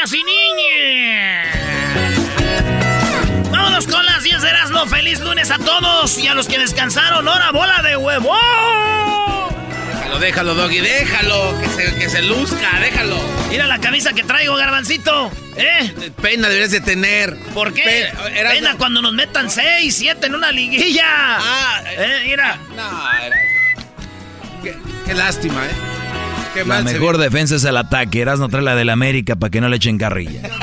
niñas y niñas. Vámonos con las 10 de Erasmo. Feliz lunes a todos y a los que descansaron. ¡Hora bola de huevo! Déjalo, déjalo, Doggy, déjalo, que se, que se luzca, déjalo. Mira la camisa que traigo, garbancito. ¿Eh? Pena deberías de tener. ¿Por qué? Pe-. Pena cuando nos metan 6, 7 en una liguilla. Ah, ¿Eh? Mira. No, era... Qué, qué lástima, ¿eh? Qué La mejor defensa es el ataque. Eras no trae la del América para que no le echen carrilla.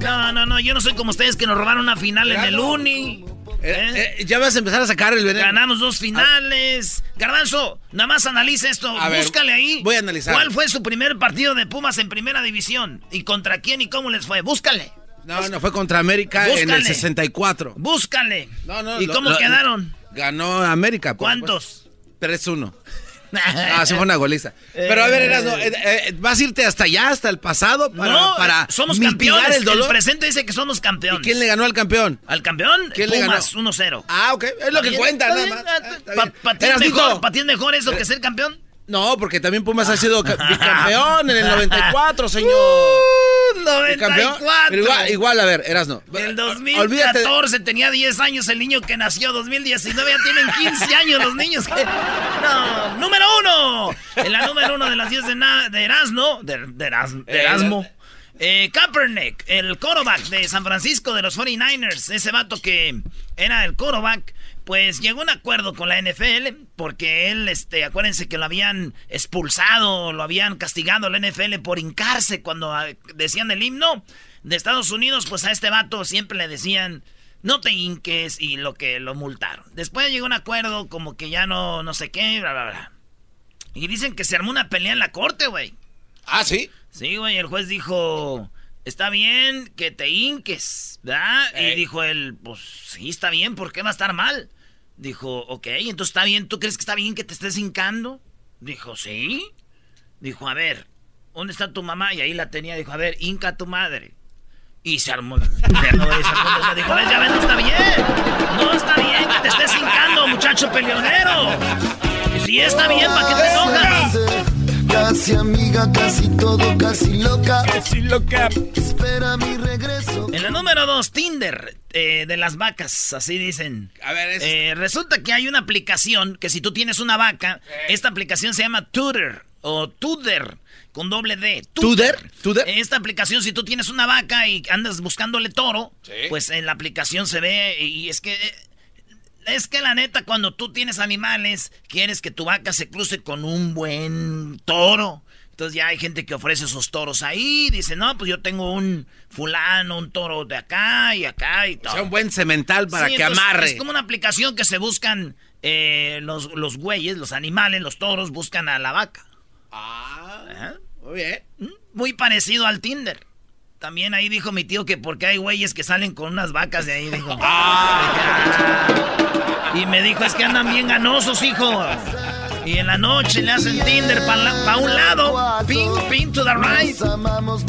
No, no, no, yo no soy como ustedes que nos robaron una final en el Uni. Eh, ¿Eh? eh, ya vas a empezar a sacar el veneno. Ganamos dos finales. Garbanzo, nada más analiza esto. A ver, Búscale ahí. voy a analizar. ¿Cuál fue su primer partido de Pumas en primera división? ¿Y contra quién y cómo les fue? Búscale. No, no, fue contra América en el Búscale. 64. Búscale. No, no, ¿Y lo- cómo lo- quedaron? Ganó América. ¿Cuántos? supuesto. 3-1. Ah, se fue una goliza. Pero a ver, Erasmo, eh, eh, ¿vas a irte hasta allá, hasta el pasado, para, no, para somos mitigar campeones. el dolor? presente dice que somos campeones. ¿Y quién le ganó al campeón? ¿Al campeón? ¿Quién le Pumas 1-0. Ah, ok, es lo que cuenta, nada más. ¿Para ti es mejor eso que ser campeón? No, porque también Pumas ha sido ca- bicampeón en el 94, señor. Uh, Bicampeón. 94. Pero igual, igual, a ver, Erasno. En Olvídate. 2014 tenía 10 años el niño que nació. 2019 ya tienen 15 años los niños. que- No, número uno. En la número uno de las 10 de, de Erasmo. De, de Eras- de Erasmo. Eh, Kaepernick, el quarterback de San Francisco de los 49ers. Ese vato que era el quarterback. Pues llegó a un acuerdo con la NFL porque él, este, acuérdense que lo habían expulsado, lo habían castigado la NFL por hincarse cuando ah, decían el himno de Estados Unidos, pues a este vato siempre le decían, no te hinques y lo que lo multaron. Después llegó un acuerdo como que ya no, no sé qué, bla, bla, bla. Y dicen que se armó una pelea en la corte, güey. Ah, sí. Sí, güey, el juez dijo, está bien que te hinques, ¿verdad? Y Ey. dijo él, pues sí, está bien, ¿por qué va a estar mal? Dijo, ok, entonces está bien, ¿tú crees que está bien que te estés hincando? Dijo, sí. Dijo, a ver, ¿dónde está tu mamá? Y ahí la tenía, dijo, a ver, hinca a tu madre. Y se armó la... se armó- se armó la- Dijo, ves, ya ves, no está bien. No está bien que te estés hincando, muchacho peleonero. Si está bien, ¿para qué te enojas? Casi amiga, casi todo, casi loca. Casi loca. Espera mi regreso. En la número dos, Tinder, eh, de las vacas, así dicen. A ver, es... Eh, resulta que hay una aplicación que si tú tienes una vaca, esta aplicación se llama Tudor o Tudor con doble D. ¿Tudor? ¿Tudor? Esta aplicación, si tú tienes una vaca y andas buscándole toro, Sí. pues en la aplicación se ve y es que... eh, Es que la neta, cuando tú tienes animales, quieres que tu vaca se cruce con un buen toro. Entonces ya hay gente que ofrece esos toros ahí. Dice, no, pues yo tengo un fulano, un toro de acá y acá y O todo. sea, un buen cemental para Sí, que entonces, amarre. Es como una aplicación que se buscan eh, los, los güeyes, los animales, los toros, buscan a la vaca. Ah, Ajá. muy bien. Muy parecido al Tinder. También ahí dijo mi tío que porque hay güeyes que salen con unas vacas de ahí. Dijo, Ah. Y me dijo, es que andan bien ganosos, hijo. Y en la noche le hacen Tinder para un lado. Pin, pin to the right.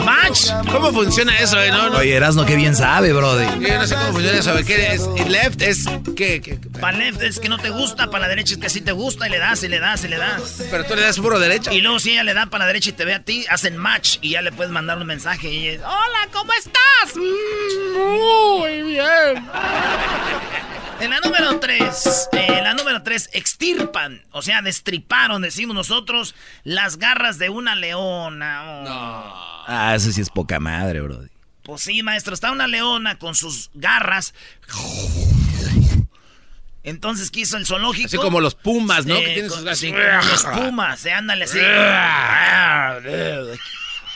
Match. ¿Cómo funciona eso, eh? No, no. Oye, Erasno, que bien sabe, brody. Yo no sé cómo funciona eso. ¿Qué es? Left es ¿qué? Para left es que no te gusta, para la derecha es que sí te gusta y le das y le das y le das. Pero tú le das puro derecha. Y luego si ella le da para la derecha y te ve a ti, hacen match y ya le puedes mandar un mensaje y es, hola, ¿cómo estás? Mm, muy bien. En la número 3, en la número 3, extirpan, o sea, destriparon, decimos nosotros, las garras de una leona. Oh. No. Ah, eso sí es poca madre, bro. Pues sí, maestro, está una leona con sus garras. Entonces quiso el zoológico. Así como los pumas, ¿no? que tienen sus así, los pumas, se ándale así.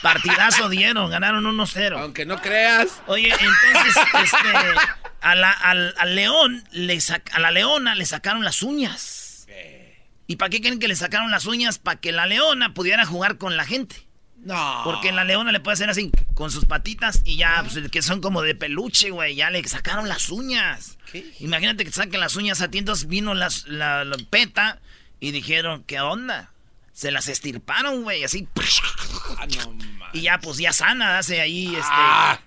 Partidazo dieron, ganaron 1-0. Aunque no creas. Oye, entonces, este, a la, al, león, le a la leona le sacaron las uñas. ¿Y para qué creen que le sacaron las uñas? Para que la leona pudiera jugar con la gente. No. Porque la leona le puede hacer así, con sus patitas, y ya, pues, que son como de peluche, güey. Ya le sacaron las uñas. Imagínate que saquen las uñas a ti. Entonces vino las, la, la peta y dijeron, ¿qué onda? Se las estirparon, güey, así. Ah, y ya, pues ya sana, hace ahí, este. Ah.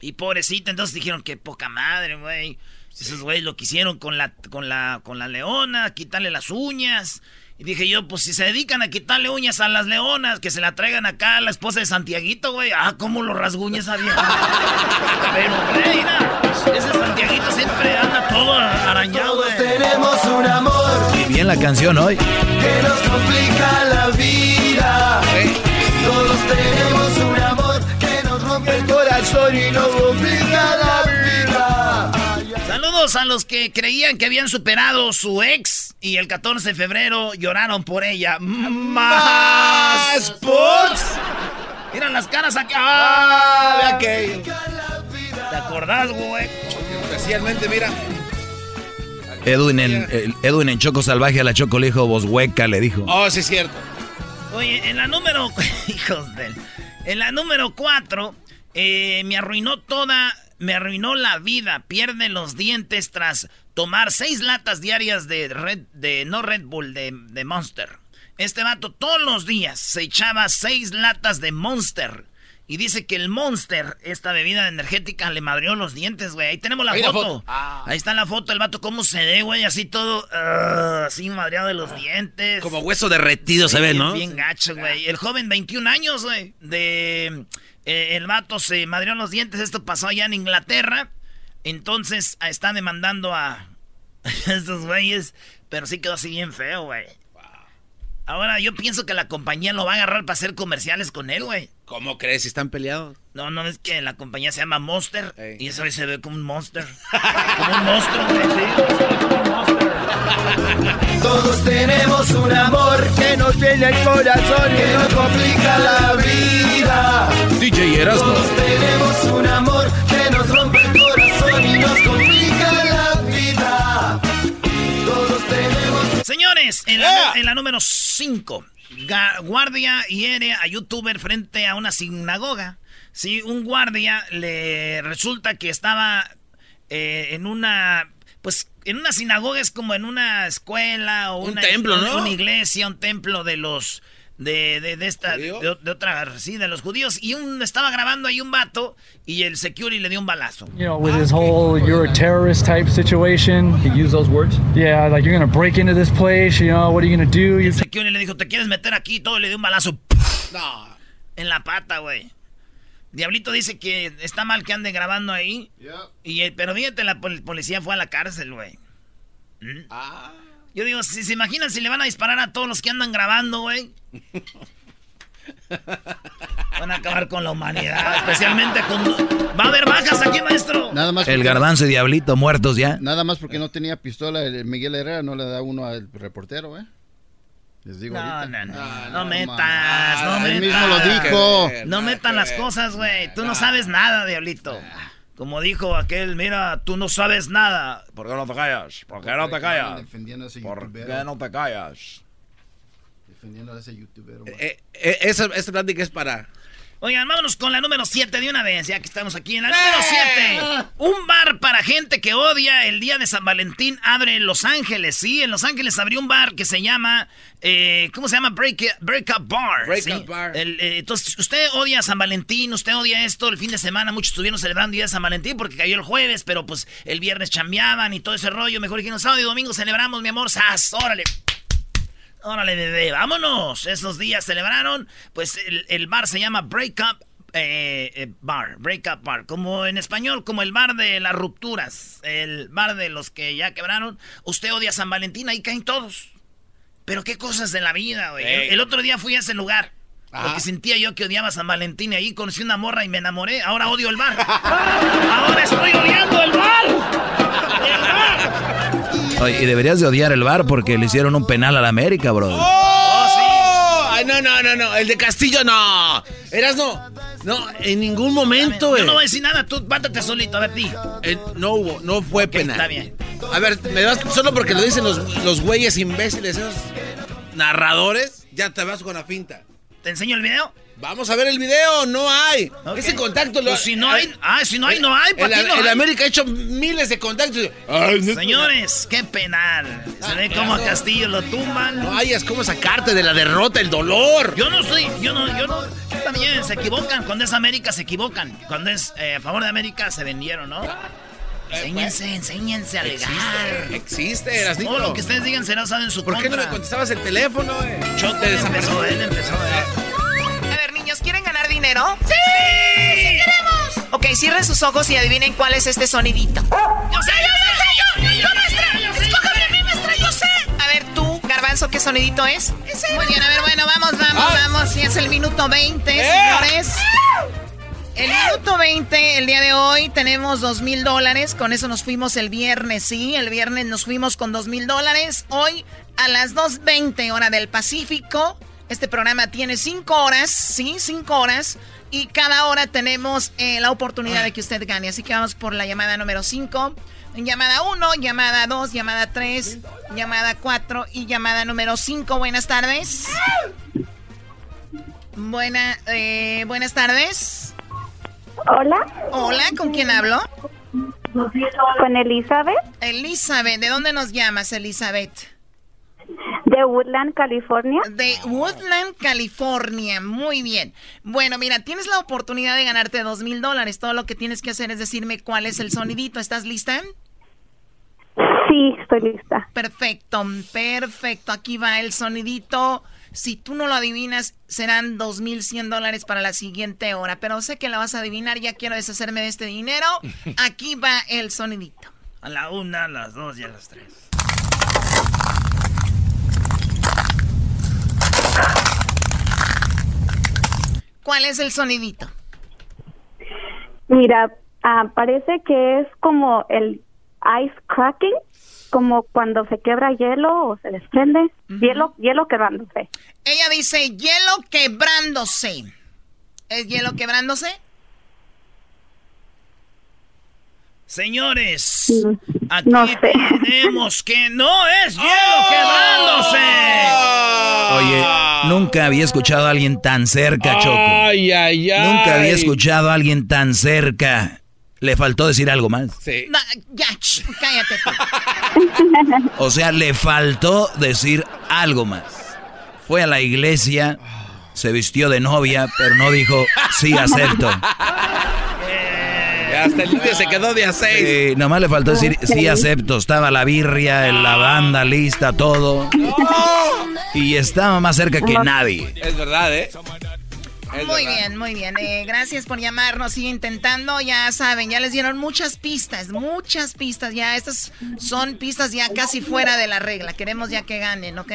Y pobrecita, entonces dijeron que poca madre, güey. Esos güeyes lo quisieron con la, con la, con la leona, quitarle las uñas. Y dije yo, pues si se dedican a quitarle uñas a las leonas, que se la traigan acá a la esposa de Santiaguito, güey. Ah, cómo lo rasguña esa vieja. Pero, reina, ese Santiaguito siempre anda todo arañado, Todos tenemos un amor. Y bien la canción hoy. Que nos complica la vida. Todos tenemos un amor que nos rompe el corazón y nos complica la vida. Saludos a los que creían que habían superado su ex y el 14 de febrero lloraron por ella. ¡Más Sports! Miran las caras acá. ¡Ah! ¿Te acordás, güey? Especialmente, mira. Edwin en, Edwin en Choco Salvaje a la Choco le dijo, vos hueca, le dijo. Oh, sí es cierto. Oye, en la número... Hijos de... En la número 4, eh, me arruinó toda... Me arruinó la vida. Pierde los dientes tras tomar seis latas diarias de Red... De, no Red Bull, de, de Monster. Este vato todos los días se echaba seis latas de Monster. Y dice que el Monster, esta bebida energética, le madrió los dientes, güey. Ahí tenemos la foto. Ah. Ahí está la foto, el vato cómo se ve, güey, así todo, uh, así madreado de los dientes. Como hueso derretido se ve, ¿no? Bien gacho, güey. El joven, 21 años, güey, de... Eh, el vato se madrió los dientes, esto pasó allá en Inglaterra. Entonces, está demandando a estos güeyes, pero sí quedó así bien feo, güey. Ahora yo pienso que la compañía lo va a agarrar para hacer comerciales con él, güey. ¿Cómo crees? Si están peleados. No, no, es que la compañía se llama Monster. Y eso se ve como un monster. como un monstruo, güey. Sí, como un monster. Todos tenemos un amor que nos llena el corazón y nos complica la vida. DJ Erasmo. Todos tenemos un amor que nos rompe el corazón y nos complica Señores, en la, en la número 5 guardia hiere a youtuber frente a una sinagoga. Sí, un guardia le resulta que estaba eh, en una, pues en una sinagoga es como en una escuela o un una, templo, ¿no? Una iglesia, un templo de los de, de, de esta, de, de, otra, sí, de los judíos. Y un, estaba grabando ahí un vato y el security le dio un balazo. You know, with his whole you're a terrorist type situation. He used those words? Yeah, like you're gonna break into this place, you know, what are you gonna do? El security le dijo, ¿te quieres meter aquí? Todo le dio un balazo. No. En la pata, güey. Diablito dice que está mal que ande grabando ahí. Y, pero fíjate, la policía fue a la cárcel, güey. ¿Mm? Ah. Yo digo, si se imaginan si le van a disparar a todos los que andan grabando, güey. Van a acabar con la humanidad, especialmente con... Va a haber bajas aquí, maestro. Nada más el garbanzo y diablito muertos ya. Nada más porque no tenía pistola, Miguel Herrera no le da uno al reportero, ¿eh? Les digo no, ahorita. No, no, no, no, metas, no metas. Él mismo lo dijo. No metan las cosas, güey. Tú no sabes nada, diablito. Como dijo aquel, mira, tú no sabes nada. ¿Por qué no te callas? ¿Por qué no te callas? ¿Por qué no te callas? Defendiendo a ese youtuber. Eh, eh, esa, esta plática es para... Oigan, vámonos con la número 7 de una vez, ya que estamos aquí en la número 7. Un bar para gente que odia el día de San Valentín abre en Los Ángeles, sí. En Los Ángeles abrió un bar que se llama, eh, ¿cómo se llama? Break, Up Bar. Break ¿sí? Up Bar. El, eh, entonces, usted odia San Valentín, usted odia esto. El fin de semana muchos estuvieron celebrando el día de San Valentín porque cayó el jueves, pero pues el viernes chambeaban y todo ese rollo. Mejor que no sábado y domingo celebramos, mi amor. ¡Sas! ¡Órale! Órale, bebé, vámonos. Esos días celebraron. Pues el, el bar se llama Break Up eh, eh, Bar. Break Up Bar. Como en español, como el bar de las rupturas. El bar de los que ya quebraron. Usted odia San Valentín, ahí caen todos. Pero qué cosas de la vida, güey. Ey. El otro día fui a ese lugar. Ajá. Porque sentía yo que odiaba San Valentín y ahí conocí una morra y me enamoré. Ahora odio el bar. Ahora estoy odiando el bar. El bar. Oye, y deberías de odiar el bar porque le hicieron un penal a la América, bro. ¡Oh! Ay, no, no, no, no. El de Castillo, no. Eras no. No, en ningún momento, güey. Yo no voy a decir nada, tú bátate solito, a ver, ti. Eh, no hubo, no fue penal. está bien. A ver, me vas solo porque lo dicen los, los güeyes imbéciles, esos narradores, ya te vas con la finta. ¿Te enseño el video? Vamos a ver el video, no hay. Ok. Ese contacto lo Pues si no hay, ah, si no hay, no hay, El, ¿para qué no el hay? América ha hecho miles de contactos. Ay, no- Señores, qué penal. Se ve cómo a Castillo lo tumban. No hayas cómo sacarte de la derrota, el dolor. Yo no soy, yo no, yo no. También se equivocan. Cuando es América se equivocan. Cuando es eh, a favor de América se vendieron, ¿no? Enséñense, enséñense a alegar. Existe, existe. Todo lo que ustedes digan será usado en su ¿Por qué no me contestabas el teléfono, eh? Choco, Te empezó, él empezó. eh. Niños, ¿quieren ganar dinero? ¡Sí! ¡Sí queremos! Ok, cierren sus ojos y adivinen cuál es este sonidito. Yo sé, yo sé, yo! ¡Yo, maestra! ¡Escójame a mí, maestra! ¡Yo sé! A ver, tú, Garbanzo, ¿qué sonidito es? Muy bien, a ver, bueno, vamos, vamos, Ah. vamos. Y es el minuto 20, ¡Eh! señores. El minuto 20, el día de hoy, tenemos dos mil dólares. Con eso nos fuimos el viernes, sí. El viernes nos fuimos con dos mil dólares. Hoy, a las 2.20 hora del Pacífico, este programa tiene cinco horas, sí, cinco horas. Y cada hora tenemos eh, la oportunidad de que usted gane. Así que vamos por la llamada número 5. Llamada 1, llamada 2, llamada 3, llamada 4 y llamada número 5. Buenas tardes. Buena, eh, buenas tardes. Hola, Hola, ¿con quién hablo? con Elizabeth Elizabeth, ¿de dónde nos llamas, Elizabeth? De Woodland, California. De Woodland, California. Muy bien. Bueno, mira, tienes la oportunidad de ganarte dos mil dólares. Todo lo que tienes que hacer es decirme cuál es el sonidito. ¿Estás lista? Sí, estoy lista. Perfecto, perfecto. Aquí va el sonidito. Si tú no lo adivinas, serán 2.100 dólares para la siguiente hora. Pero sé que la vas a adivinar. Ya quiero deshacerme de este dinero. Aquí va el sonidito. A la una, a las dos y a las tres. ¿Cuál es el sonidito? Mira, ah, parece que es como el ice cracking, como cuando se quebra hielo o se desprende. Hielo, hielo quebrándose. Ella dice hielo quebrándose. ¿Es hielo quebrándose? Señores, aquí No sé. tenemos que no es hielo quebrándose. Oye, nunca había escuchado a alguien tan cerca, Choco. Ay, ay, ay. Nunca había escuchado a alguien tan cerca. Le faltó decir algo más. Sí. No, ya, ch, cállate tú. O sea, le faltó decir algo más. Fue a la iglesia, se vistió de novia, pero no dijo, sí, acepto. Hasta el niño se quedó de a seis. Nomás le faltó decir, sí, acepto. Estaba la birria, la banda lista, todo. Y estaba más cerca que nadie. Es verdad, ¿eh? Es Muy verdad. bien, muy bien. Eh, gracias por llamarnos. Sigue intentando. Ya saben, ya les dieron muchas pistas, muchas pistas. Ya estas son pistas ya casi fuera de la regla. Queremos ya que ganen, ¿ok?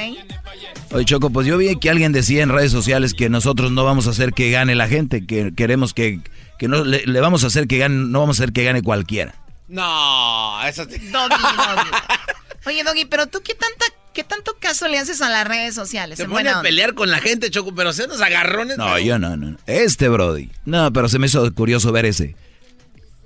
Oye, Choco, pues yo vi que alguien decía en redes sociales que nosotros no vamos a hacer que gane la gente, que queremos que, que no le, le vamos a hacer que gane, no vamos a hacer que gane cualquiera. No, eso sí. Doggy, Doggy. Oye, Doggy, pero tú qué tanta, qué tanto caso le haces a las redes sociales. Se pone a pelear con la gente, Choco, pero se unos agarrones. No, pero- yo no, no. no. Este Brody. No, pero se me hizo curioso ver ese.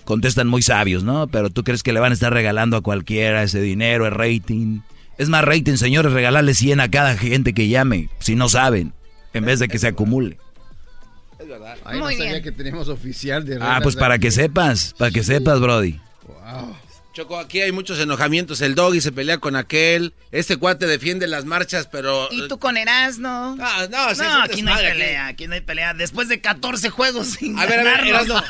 Contestan muy sabios, ¿no? Pero tú crees que le van a estar regalando a cualquiera ese dinero, el rating. Es más rating, señores, regalarle 100 a cada gente que llame, si no saben, en vez de que se acumule. Es verdad. Ahí no sabía que teníamos oficial de Ah, pues para que sepas, para que sepas, Brody. Wow. Choco, aquí hay muchos enojamientos. El doggy se pelea con aquel. Este cuate defiende las marchas, pero. ¿Y tú con Erasno? Ah, no, no, aquí no hay pelea, aquí. no hay pelea. Después de 14 juegos sin A ver, a ver, Erasno.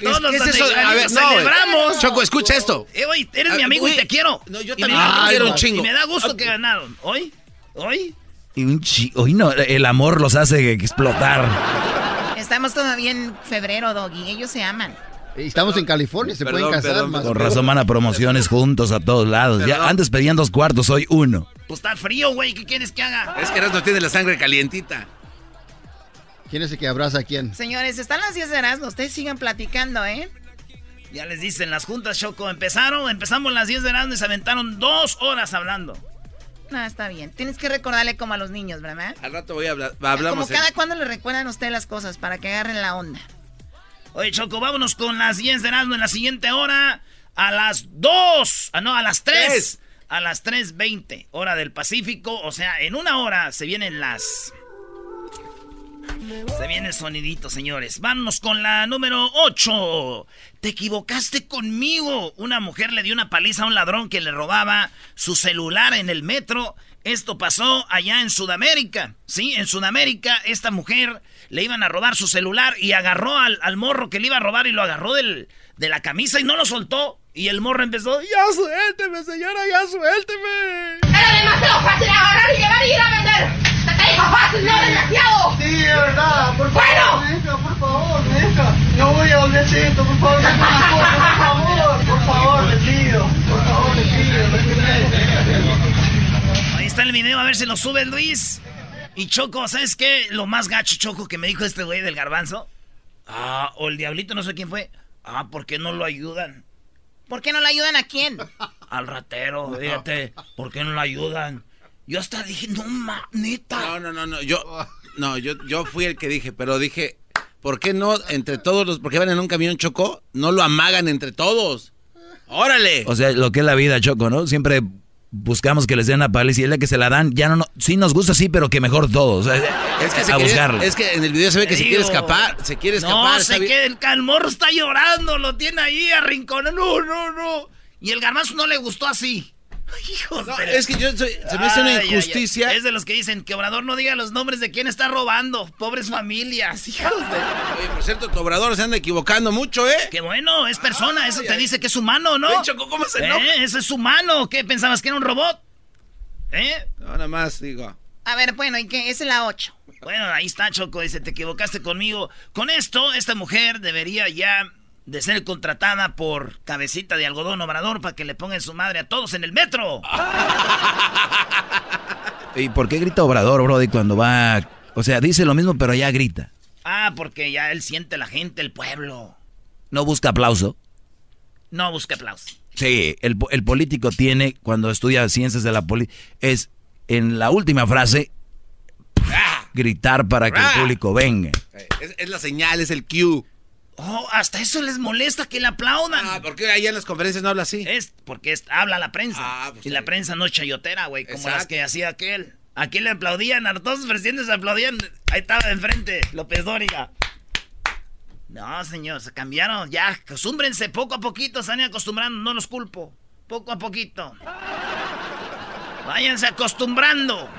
¿Qué, ¿qué es eso? A ver, no, celebramos. Choco, escucha esto. Eh, oye, eres mi amigo y te quiero. No, yo también te quiero un chingo. Y me da gusto que ganaron. ¿Hoy? ¿Hoy? Y un chi Hoy no, el amor los hace explotar. Estamos todavía en febrero, Doggy. Ellos se aman. Estamos en California, se pueden casar más. Por razón van a promociones juntos a todos lados. Ya antes pedían dos cuartos, hoy uno. Pues está frío, güey. ¿Qué quieres que haga? Es que Erasmo tiene la sangre calientita. ¿Quién es el que abraza a quién? Señores, están las 10 de Erasmo. Ustedes sigan platicando, ¿eh? Ya les dicen, las juntas Choco empezaron, empezamos las 10 de Erasmo y se aventaron dos horas hablando. No, está bien. Tienes que recordarle como a los niños, ¿verdad? Al rato voy a hablar. Hablamos como cada cuando le recuerdan a usted las cosas para que agarren la onda. Oye, Choco, vámonos con las 10 de Erasmo en la siguiente hora. A las 2. Ah, no, a las 3. A las 3.20, hora del Pacífico. O sea, en una hora se vienen las... Se viene el sonidito, señores. Vámonos con la número 8. Te equivocaste conmigo. Una mujer le dio una paliza a un ladrón que le robaba su celular en el metro. Esto pasó allá en Sudamérica. Sí, en Sudamérica esta mujer le iban a robar su celular y agarró al, morro que le iba a robar y lo agarró del, de la camisa y no lo soltó. Y el morro empezó, ya suélteme, señora, ya suélteme. Era demasiado fácil agarrar y llevar y ir a vender. te dijo fácil, no demasiado. Sí, de verdad, por favor, bueno. por favor, deja. No voy a volver a hacer esto, por favor, por favor, por favor, le pido, por favor, le pido, está el video, a ver si lo sube Luis. Y Choco, ¿sabes qué? Lo más gacho, Choco, que me dijo este güey del garbanzo. Ah, o el diablito, no sé quién fue. Ah, ¿por qué no lo ayudan? ¿Por qué no lo ayudan a quién? Al ratero, fíjate. ¿Por qué no lo ayudan? Yo hasta dije, no, ma, neta. No, no, no, no. Yo, no, yo, yo fui el que dije, pero dije, ¿por qué no entre todos los, porque van en un camión Choco, no lo amagan entre todos? ¡Órale! O sea, lo que es la vida, Choco, ¿no? Siempre buscamos que les den la paliza y es la que se la dan, ya no, no sí nos gusta, sí, pero que mejor todos. es que a. Es que en el video se ve que se quiere escapar, se quiere escapar. No, se quiere, el calmorro está llorando, lo tiene ahí arrinconado, no, no, no. Y el garbanzo no le gustó así. Hijo Es que yo soy, se me hace una injusticia. Es de los que dicen que Obrador no diga los nombres de quién está robando. Pobres familias, hijos de. Oye, por cierto, tu Obrador se anda equivocando mucho, ¿eh? Qué bueno, es persona, eso te dice que es humano, ¿no? ¿cómo se ¿Eh? Eso es humano. ¿Qué pensabas que era un robot? ¿Eh? No, nada más digo. A ver, bueno, ¿y qué? Es la 8. Bueno, ahí está, Choco. Dice, te equivocaste conmigo. Con esto, esta mujer debería ya de ser contratada por cabecita de algodón obrador para que le pongan su madre a todos en el metro. ¿Y por qué grita obrador, Brody, cuando va... O sea, dice lo mismo, pero ya grita. Ah, porque ya él siente la gente, el pueblo. ¿No busca aplauso? No busca aplauso. Sí, el, político tiene, cuando estudia ciencias de la política, es en la última frase gritar para que el público venga. Es, es la señal, es el cue. Oh, hasta eso les molesta que le aplaudan. Ah, ¿por qué allá en las conferencias no habla así? Es porque habla la prensa. Ah, pues y la prensa no es chayotera, güey, como las que hacía aquel. Aquí le aplaudían, a todos los presidentes aplaudían. Ahí estaba enfrente, López Dóriga. No, señor, se cambiaron. Ya, acostúmbrense poco a poquito, se van acostumbrando, no los culpo. Poco a poquito. Váyanse acostumbrando.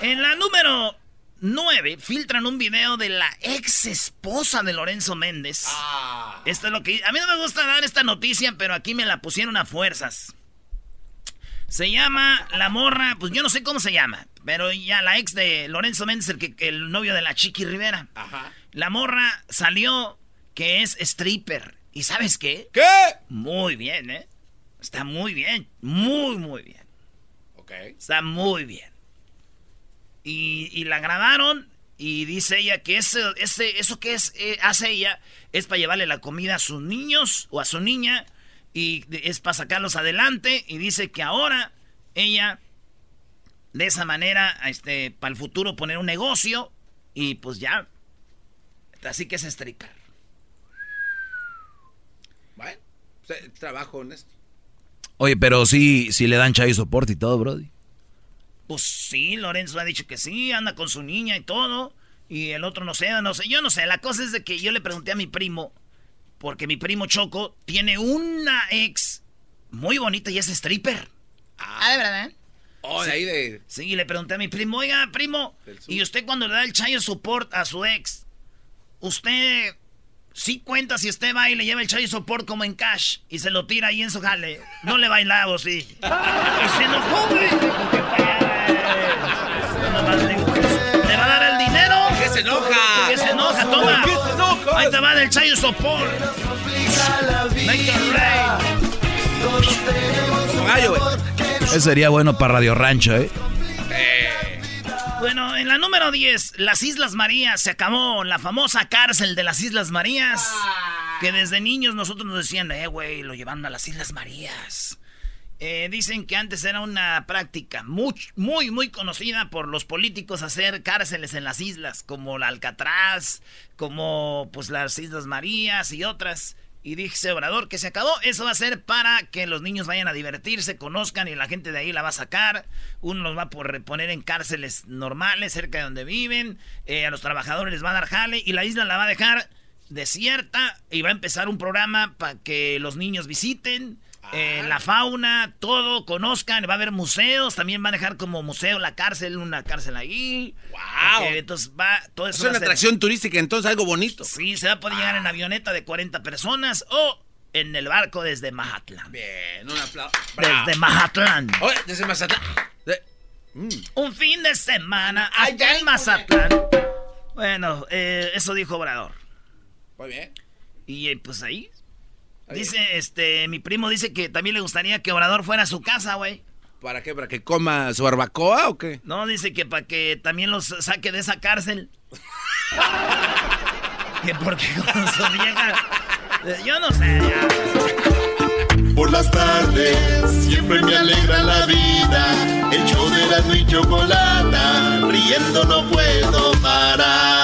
En la número 9 filtran un video de la ex esposa de Lorenzo Méndez. Ah. Esto es lo que... A mí no me gusta dar esta noticia, pero aquí me la pusieron a fuerzas. Se llama la morra, pues yo no sé cómo se llama, pero ya la ex de Lorenzo Méndez, el, que, el novio de la Chiqui Rivera. Ajá. La morra salió que es stripper. ¿Y sabes qué? ¿Qué? Muy bien, ¿eh? Está muy bien, muy, muy bien. Ok. Está muy bien. Y, la grabaron y dice ella que ese, ese, eso que es, eh, hace ella es para llevarle la comida a sus niños o a su niña y es para sacarlos adelante y dice que ahora ella de esa manera este para el futuro poner un negocio y pues ya así que es stripper bueno trabajo honesto. Oye pero sí sí le dan chai soporte y todo brody pues sí, Lorenzo ha dicho que sí, anda con su niña y todo. Y el otro no sé, no sé, yo no sé. La cosa es de que yo le pregunté a mi primo, porque mi primo Choco tiene una ex muy bonita y es stripper. Ah, de verdad. Oh, de ahí de. Sí, le pregunté a mi primo, oiga, primo, ¿y usted cuando le da el chayo support a su ex, usted sí cuenta si usted va y le lleva el chayo support como en cash y se lo tira ahí en su jale? No le bailaba, sí. y se enojó, güey. ¿Le va a dar el dinero? ¿Qué se enoja? ¿Qué se enoja? Toma. ¿Por qué se enoja? Ahí te va del chayo support. Make it rain. Gallo, güey. Ese sería bueno para Radio Rancho, ¿eh? Bueno, en la número 10, las Islas Marías. Se acabó la famosa cárcel de las Islas Marías. Que desde niños nosotros nos decían, eh, güey, lo llevaron a las Islas Marías. Eh, dicen que antes era una práctica muy, muy, muy conocida por los políticos hacer cárceles en las islas, como la Alcatraz, como pues las Islas Marías y otras. Y dice Obrador que se acabó. Eso va a ser para que los niños vayan a divertirse, conozcan y la gente de ahí la va a sacar. Uno los va a poner en cárceles normales, cerca de donde viven. Eh, a los trabajadores les va a dar jale y la isla la va a dejar desierta y va a empezar un programa para que los niños visiten. Eh, la fauna, todo, conozcan, va a haber museos, también van a dejar como museo la cárcel, una cárcel ahí. ¡Wow! Entonces va, todo eso Es va una ser- atracción turística, entonces algo bonito. Sí, se va a poder llegar en avioneta de 40 personas o en el barco desde Mazatlán. Bien, un aplauso. Desde Mazatlán. Oye, desde Mazatlán. De- Un fin de semana allá en Mazatlán. Bueno, eh, eso dijo Obrador. Muy bien. Y eh, pues ahí. Dice, este, mi primo dice que también le gustaría que Obrador fuera a su casa, güey. ¿Para qué? ¿Para que coma su barbacoa o qué? No, dice que para que también los saque de esa cárcel. que porque con su vieja. Yo no sé, ya. Por las tardes siempre me alegra la vida. El show de la y chocolata, riendo no puedo parar.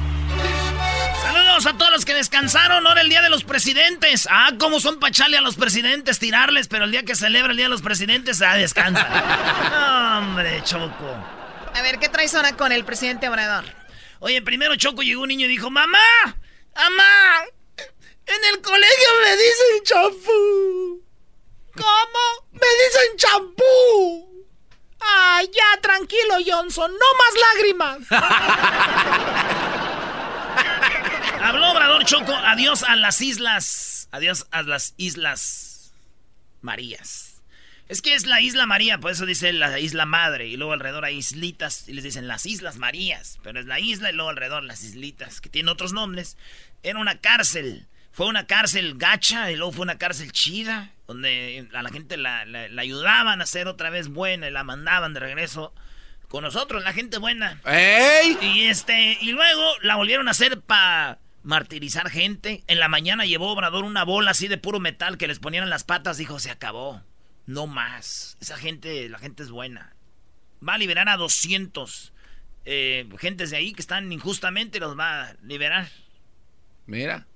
Saludos a todos los que descansaron. Ahora el día de los presidentes. Ah, cómo son pachale a los presidentes, tirarles, pero el día que celebra el día de los presidentes, ah, descansa. Hombre, Choco. A ver, ¿qué traes ahora con el presidente Obrador? Oye, primero Choco llegó un niño y dijo, mamá, mamá, en el colegio me dicen champú. ¿Cómo? Me dicen champú. Ay, ya, tranquilo, Johnson, no más lágrimas. Habló Obrador Choco, adiós a las islas, adiós a las islas Marías. Es que es la isla María, por eso dice la isla madre, y luego alrededor hay islitas, y les dicen las islas Marías, pero es la isla y luego alrededor las islitas, que tienen otros nombres. Era una cárcel, fue una cárcel gacha y luego fue una cárcel chida, donde a la gente la, la- la ayudaban a ser otra vez buena y la mandaban de regreso con nosotros, la gente buena. ¡Ey! Y este, y luego la volvieron a hacer para martirizar gente. En la mañana llevó Obrador una bola así de puro metal que les ponían en las patas, dijo, se acabó. No más. Esa gente, la gente es buena. Va a liberar a 200 eh, gentes de ahí que están injustamente, los va a liberar. Mira.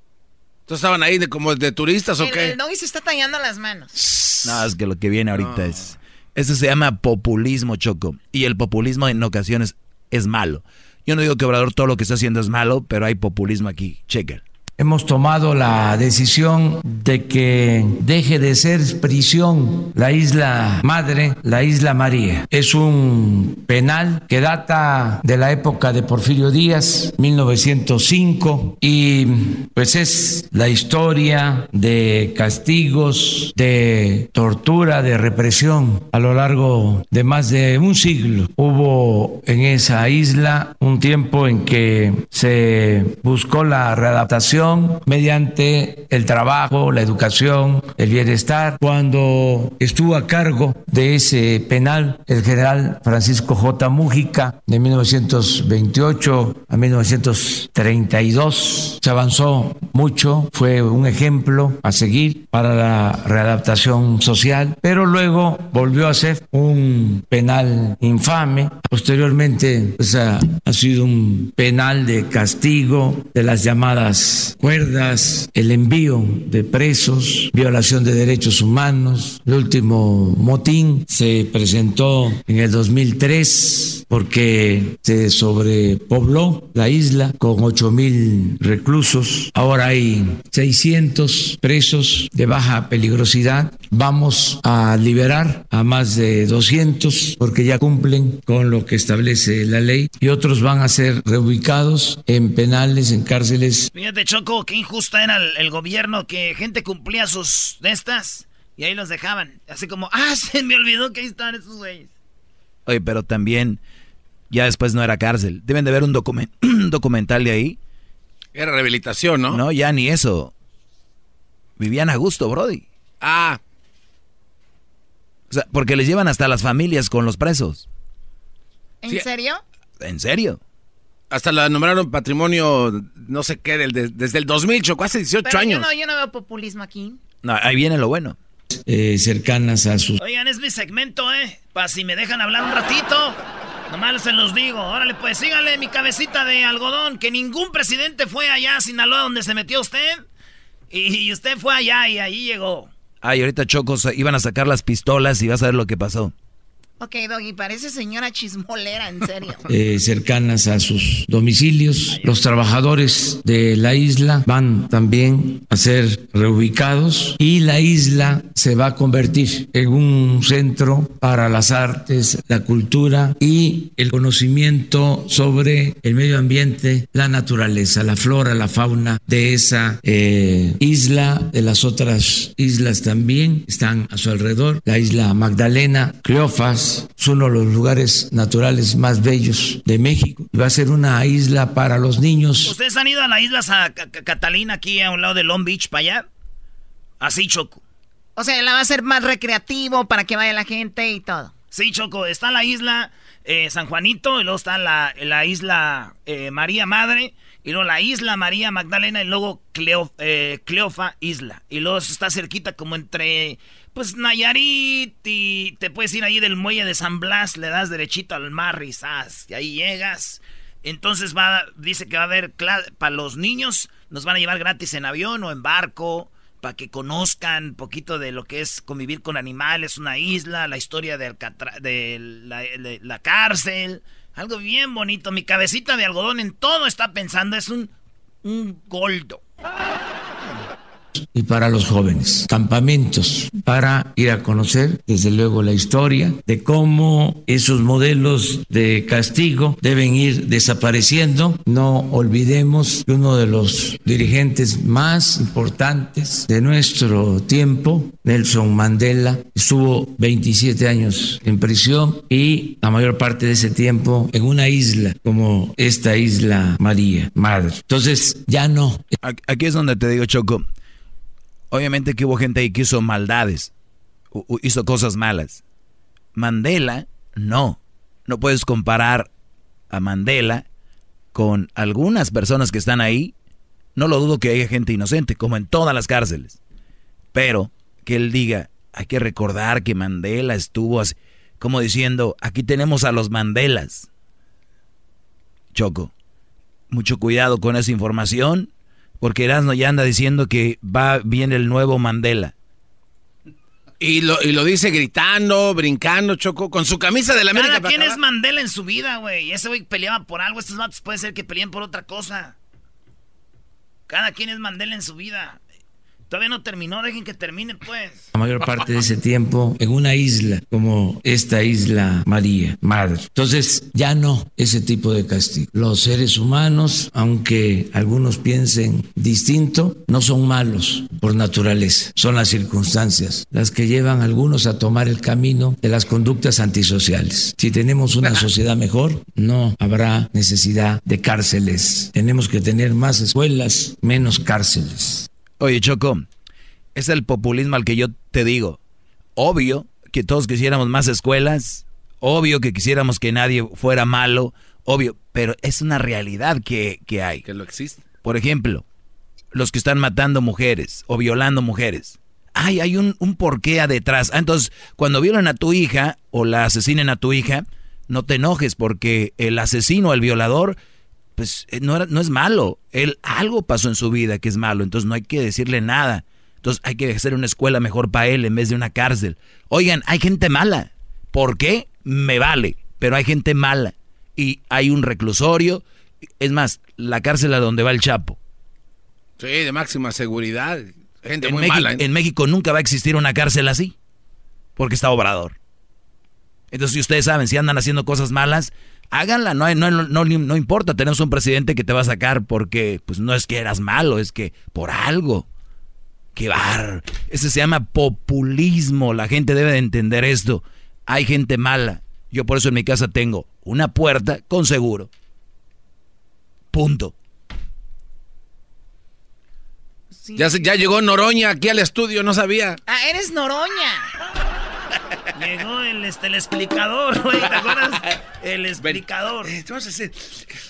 ¿Entonces estaban ahí de, como de turistas o El, qué? el doggy se está tallando las manos. No, es que lo que viene ahorita es... Eso se llama populismo, Choco. Y el populismo en ocasiones es malo. Yo no digo que Obrador todo lo que está haciendo es malo, pero hay populismo aquí. Checa. Hemos tomado la decisión de que deje de ser prisión la isla madre, la isla María. Es un penal que data de la época de Porfirio Díaz, 1905, y pues es la historia de castigos, de tortura, de represión a lo largo de más de un siglo. Hubo en esa isla un tiempo en que se buscó la readaptación mediante el trabajo, la educación, el bienestar. Cuando estuvo a cargo de ese penal el general Francisco J. Mújica de 1928 a 1932, se avanzó mucho, fue un ejemplo a seguir para la readaptación social, pero luego volvió a ser un penal infame. Posteriormente pues, ha sido un penal de castigo de las llamadas cuerdas, el envío de presos, violación de derechos humanos. El último motín se presentó en el 2003 porque se sobrepobló la isla con 8 mil reclusos. Ahora hay 600 presos de baja peligrosidad. Vamos a liberar a más de 200 porque ya cumplen con lo que establece la ley y otros van a ser reubicados en penales, en cárceles. Choco, qué injusta era el, el gobierno que gente cumplía sus de estas y ahí los dejaban. Así como, ah, se me olvidó que ahí estaban esos güeyes. Oye, pero también ya después no era cárcel. Deben de ver un, document un documental de ahí. Era rehabilitación, ¿no? No, ya ni eso. Vivían a gusto, Brody. Ah. O sea, porque les llevan hasta las familias con los presos. ¿En Sí. serio? ¿En serio? Hasta la nombraron patrimonio, no sé qué, del, de- desde el 2000, Choco, hace 18 Pero yo años. no, yo no veo populismo aquí. No, ahí viene lo bueno. eh, cercanas a sus Oigan, es mi segmento, ¿eh? Para si me dejan hablar un ratito. Nomás se los digo. Órale, pues síganle mi cabecita de algodón. Que ningún presidente fue allá a Sinaloa donde se metió usted. Y, y usted fue allá y ahí llegó. Ay, ahorita Chocos iban a sacar las pistolas y vas a ver lo que pasó. Ok, Doggy, parece señora chismolera, en serio. eh, cercanas a sus domicilios. Los trabajadores de la isla van también a ser reubicados y la isla se va a convertir en un centro para las artes, la cultura y el conocimiento sobre el medio ambiente, la naturaleza, la flora, la fauna de esa eh, isla, de las otras islas también están a su alrededor. La isla Magdalena, Cleofas, es uno de los lugares naturales más bellos de México. Y va a ser una isla para los niños. ¿Ustedes han ido a la isla Sa- Ca- Ca- Catalina aquí a un lado de Long Beach para allá? Así, Choco. O sea, la va a ser más recreativo para que vaya la gente y todo. Sí, Choco, está la isla eh, San Juanito, y luego está la, la isla eh, María Madre, y luego la isla María Magdalena, y luego Cleo- eh, Cleofa Isla. Y luego está cerquita como entre, pues, Nayarit, y te puedes ir ahí del muelle de San Blas, le das derechito al mar y y ahí llegas. Entonces va, dice que va a haber, para los niños, nos van a llevar gratis en avión o en barco, para que conozcan un poquito de lo que es convivir con animales, una isla, la historia de la, de la cárcel, algo bien bonito. Mi cabecita de algodón en todo está pensando, es un, un goldo. Y para los jóvenes. Campamentos para ir a conocer, desde luego, la historia de cómo esos modelos de castigo deben ir desapareciendo. No olvidemos que uno de los dirigentes más importantes de nuestro tiempo, Nelson Mandela, estuvo 27 años en prisión y la mayor parte de ese tiempo en una isla como esta isla María, Madre. Entonces, ya no. Aquí es donde te digo, Choco. Obviamente que hubo gente ahí que hizo maldades, hizo cosas malas. Mandela, no. No puedes comparar a Mandela con algunas personas que están ahí. No lo dudo que haya gente inocente, como en todas las cárceles. Pero que él diga, hay que recordar que Mandela estuvo como diciendo, aquí tenemos a los Mandelas. Choco, mucho cuidado con esa información, porque Erasmo ya anda diciendo que va bien el nuevo Mandela. Y lo, y lo dice gritando, brincando, Choco, con su camisa de la América. Cada quien acabar. es Mandela en su vida, güey. Ese güey peleaba por algo, estos vatos puede ser que peleen por otra cosa. Cada quien es Mandela en su vida. Todavía no terminó, dejen que termine, pues. La mayor parte de ese tiempo en una isla como esta isla María, Madre. Entonces, ya no ese tipo de castigo. Los seres humanos, aunque algunos piensen distinto, no son malos por naturaleza. Son las circunstancias las que llevan a algunos a tomar el camino de las conductas antisociales. Si tenemos una sociedad mejor, no habrá necesidad de cárceles. Tenemos que tener más escuelas, menos cárceles. Oye, Choco, es el populismo al que yo te digo. Obvio que todos quisiéramos más escuelas, obvio que quisiéramos que nadie fuera malo, obvio, pero es una realidad que, hay. Que lo existe. Por ejemplo, los que están matando mujeres o violando mujeres. Ay, hay un, un porqué detrás. Ah, entonces, cuando violan a tu hija o la asesinen a tu hija, no te enojes porque el asesino, el violador, pues eh, no, no es malo. Él algo pasó en su vida que es malo, entonces no hay que decirle nada. Entonces hay que hacer una escuela mejor para él en vez de una cárcel. Oigan, hay gente mala. ¿Por qué? Me vale, pero hay gente mala. Y hay un reclusorio. Es más, la cárcel a donde va el Chapo. Sí, de máxima seguridad. Gente en muy México, mala. ¿eh? En México nunca va a existir una cárcel así. Porque está obrador. Entonces, si ustedes saben, si andan haciendo cosas malas, háganla, no, no, no, no, importa, tenemos un presidente que te va a sacar porque, pues no es que eras malo, es que por algo. Qué bar. Ese se llama populismo, la gente debe de entender esto. Hay gente mala. Yo por eso en mi casa tengo una puerta con seguro. Punto. Ya, ya llegó Noroña aquí al estudio, no sabía. Ah, eres Noroña. Llegó el, este, el explicador, güey, ¿te acuerdas? El explicador. A hacer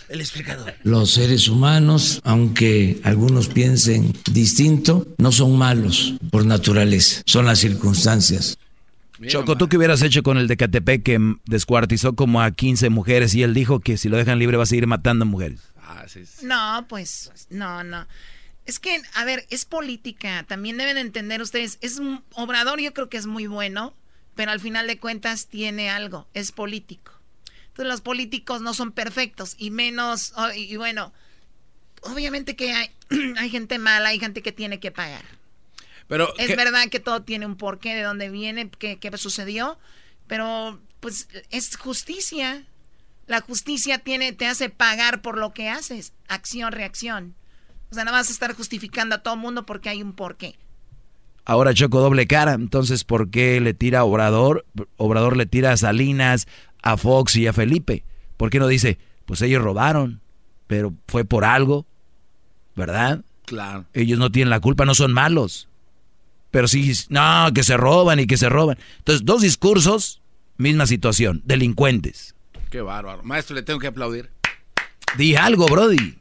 el explicador. Los seres humanos, aunque algunos piensen distinto, no son malos por naturaleza. Son las circunstancias. Choco, ¿tú qué hubieras hecho con el de Catepec que descuartizó como a 15 mujeres y él dijo que si lo dejan libre va a seguir matando mujeres? Ah, sí, sí. No, pues, no, no. Es que, a ver, es política. También deben entender ustedes. Es un obrador, yo creo que es muy bueno, pero al final de cuentas tiene algo. Es político. Entonces los políticos no son perfectos y menos, y, bueno, obviamente que hay, hay gente mala, hay gente que tiene que pagar. Pero, Es ¿qué- verdad que todo tiene un porqué de dónde viene, qué, qué sucedió, pero pues es justicia. La justicia tiene, te hace pagar por lo que haces. Acción, reacción. O sea, no vas a estar justificando a todo mundo porque hay un porqué. Ahora Choco doble cara, entonces ¿por qué le tira a Obrador? Obrador le tira a Salinas, a Fox y a Felipe. ¿Por qué no dice, pues ellos robaron, pero fue por algo, ¿verdad? Claro. Ellos no tienen la culpa, no son malos. Pero sí, no, que se roban y que se roban. Entonces, dos discursos, misma situación, delincuentes. Qué bárbaro. Maestro, le tengo que aplaudir. Di algo, Brody.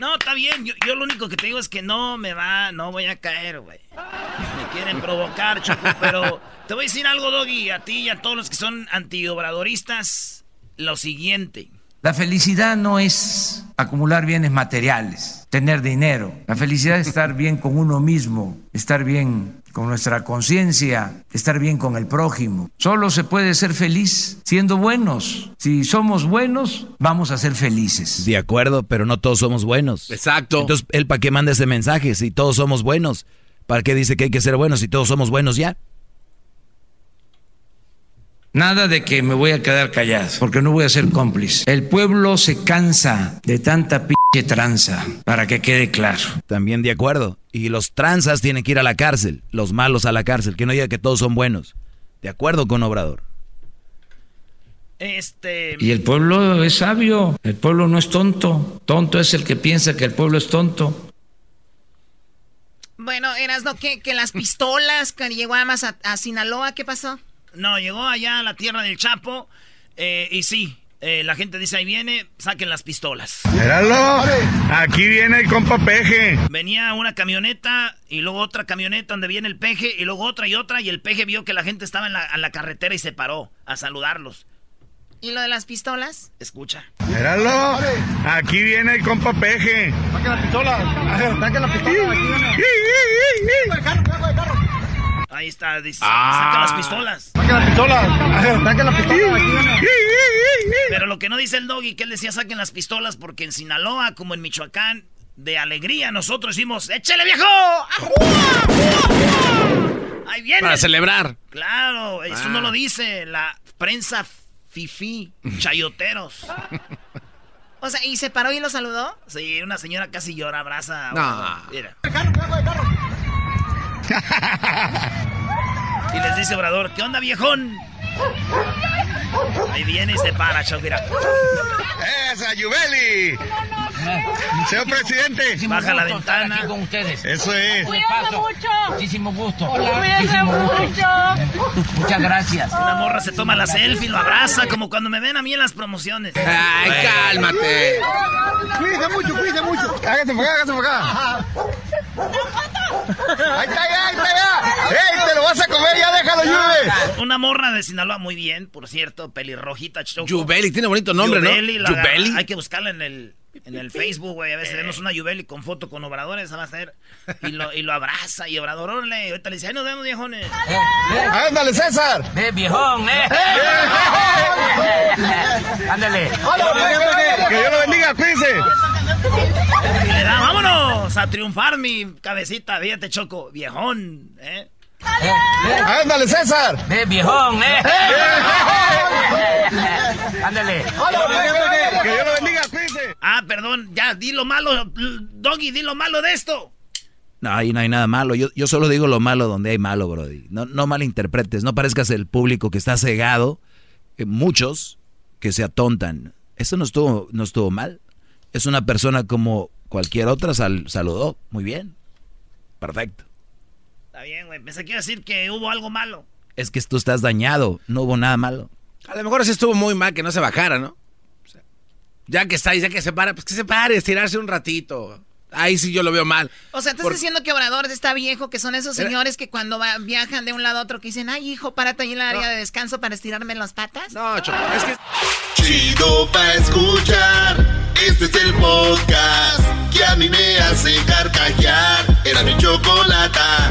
No, está bien. Yo, yo lo único que te digo es que no me va, no voy a caer, güey. Me quieren provocar, Choco, pero te voy a decir algo, Doggy, a ti y a todos los que son antiobradoristas, lo siguiente. La felicidad no es acumular bienes materiales, tener dinero. La felicidad es estar bien con uno mismo, estar bien con nuestra conciencia, estar bien con el prójimo. Solo se puede ser feliz siendo buenos. Si somos buenos, vamos a ser felices. De acuerdo, pero no todos somos buenos. Exacto. Entonces, ¿él para qué manda ese mensaje si todos somos buenos? ¿Para qué dice que hay que ser buenos si todos somos buenos ya? Nada de que me voy a quedar callado, porque no voy a ser cómplice. El pueblo se cansa de tanta tranza, para que quede claro. También de acuerdo. Y los tranzas tienen que ir a la cárcel, los malos a la cárcel, que no diga que todos son buenos. De acuerdo con Obrador. Este. Y el pueblo es sabio, el pueblo no es tonto. Tonto es el que piensa que el pueblo es tonto. Bueno, eras no que, que las pistolas que llegó además a, a Sinaloa, ¿qué pasó? No, llegó allá a la tierra del Chapo. eh, y sí, eh, la gente dice: ahí viene, saquen las pistolas. Míralo, aquí viene el compa Peje. Venía una camioneta y luego otra camioneta donde viene el peje y luego otra y otra y el peje vio que la gente estaba en la, en la carretera y se paró a saludarlos. ¿Y lo de las pistolas? Escucha. Míralo, aquí viene el compa Peje. Saque la pistola. Saque la pistola. Aquí Ahí está, dice, Ah. saca las pistolas. Saque la pistola. Saque la pistola. Aquí viene. Pero lo que no dice el doggy, que él decía saquen las pistolas porque en Sinaloa, como en Michoacán, de alegría, nosotros hicimos, ¡échale viejo! Ahí viene. Para celebrar. Claro, eso Ah. no lo dice la prensa fifí, chayoteros. O sea, ¿y se paró y lo saludó? Sí, una señora casi llora, abraza. No. Mira. Y les dice Obrador, ¿qué onda, viejón? Ahí viene y se para, Choco, mira. ¡Esa, Yubeli! Señor presidente. Baja la ventana. con ustedes. Eso es. Cuídate mucho. Muchísimo gusto. Muchísimo gusto. Muchas gracias. Una morra se toma la selfie, lo abraza, como cuando me ven a mí en las promociones. Ay, cálmate. Cuídese mucho, cuídese mucho. Hágase por acá, hágase por acá. Ahí está ya, ahí está ya. ¡Ey, te lo vas a comer! ¡Ya déjalo, Yube! Una morra de Sinaloa, muy bien, por cierto, pelirrojita, Choco. Yubeli, tiene bonito nombre, Yubeli, ¿no? Yubeli. Hay que buscarla en el, en el Facebook, güey. A veces vemos una Yubeli con foto con Obrador, esa va a ser. Y lo, y lo abraza, y Obrador, órale. Ahorita le dice, ahí nos vemos, viejones. ¡Ándale, César! ¡Eh, viejón, eh! Ándale. ¡Que Dios lo bendiga, cuídense! Da, vámonos a triunfar, mi cabecita. Fíjate, Choco, viejón, ¿eh? ¡Ándale, César! ¡Eh, viejón, eh! Ándale. ¡Que Dios lo bendiga, cuídense! Ah, perdón, ya, di lo malo, Doggy, di lo malo de esto. No, ahí no hay nada malo. Yo, yo solo digo lo malo donde hay malo, Brody. No, no malinterpretes, no parezcas el público que está cegado. Eh, muchos que se atontan. Eso no estuvo, no estuvo mal. Es una persona como cualquier otra, sal- saludó. Muy bien. Perfecto. Está bien, güey. Pensé que iba a decir que hubo algo malo. Es que tú estás dañado, no hubo nada malo. A lo mejor sí estuvo muy mal que no se bajara, ¿no? O sea, ya que está ahí, ya que se para, pues que se pare, estirarse un ratito. Ahí sí yo lo veo mal. O sea, estás Por- diciendo que Obrador está viejo, que son esos señores que cuando va- viajan de un lado a otro que dicen, ay, hijo, párate ahí en la área de descanso para estirarme las patas. No, Choco, es que... Chido pa' escuchar. Este es el podcast que a mí me hace carcajear. Era mi chocolata.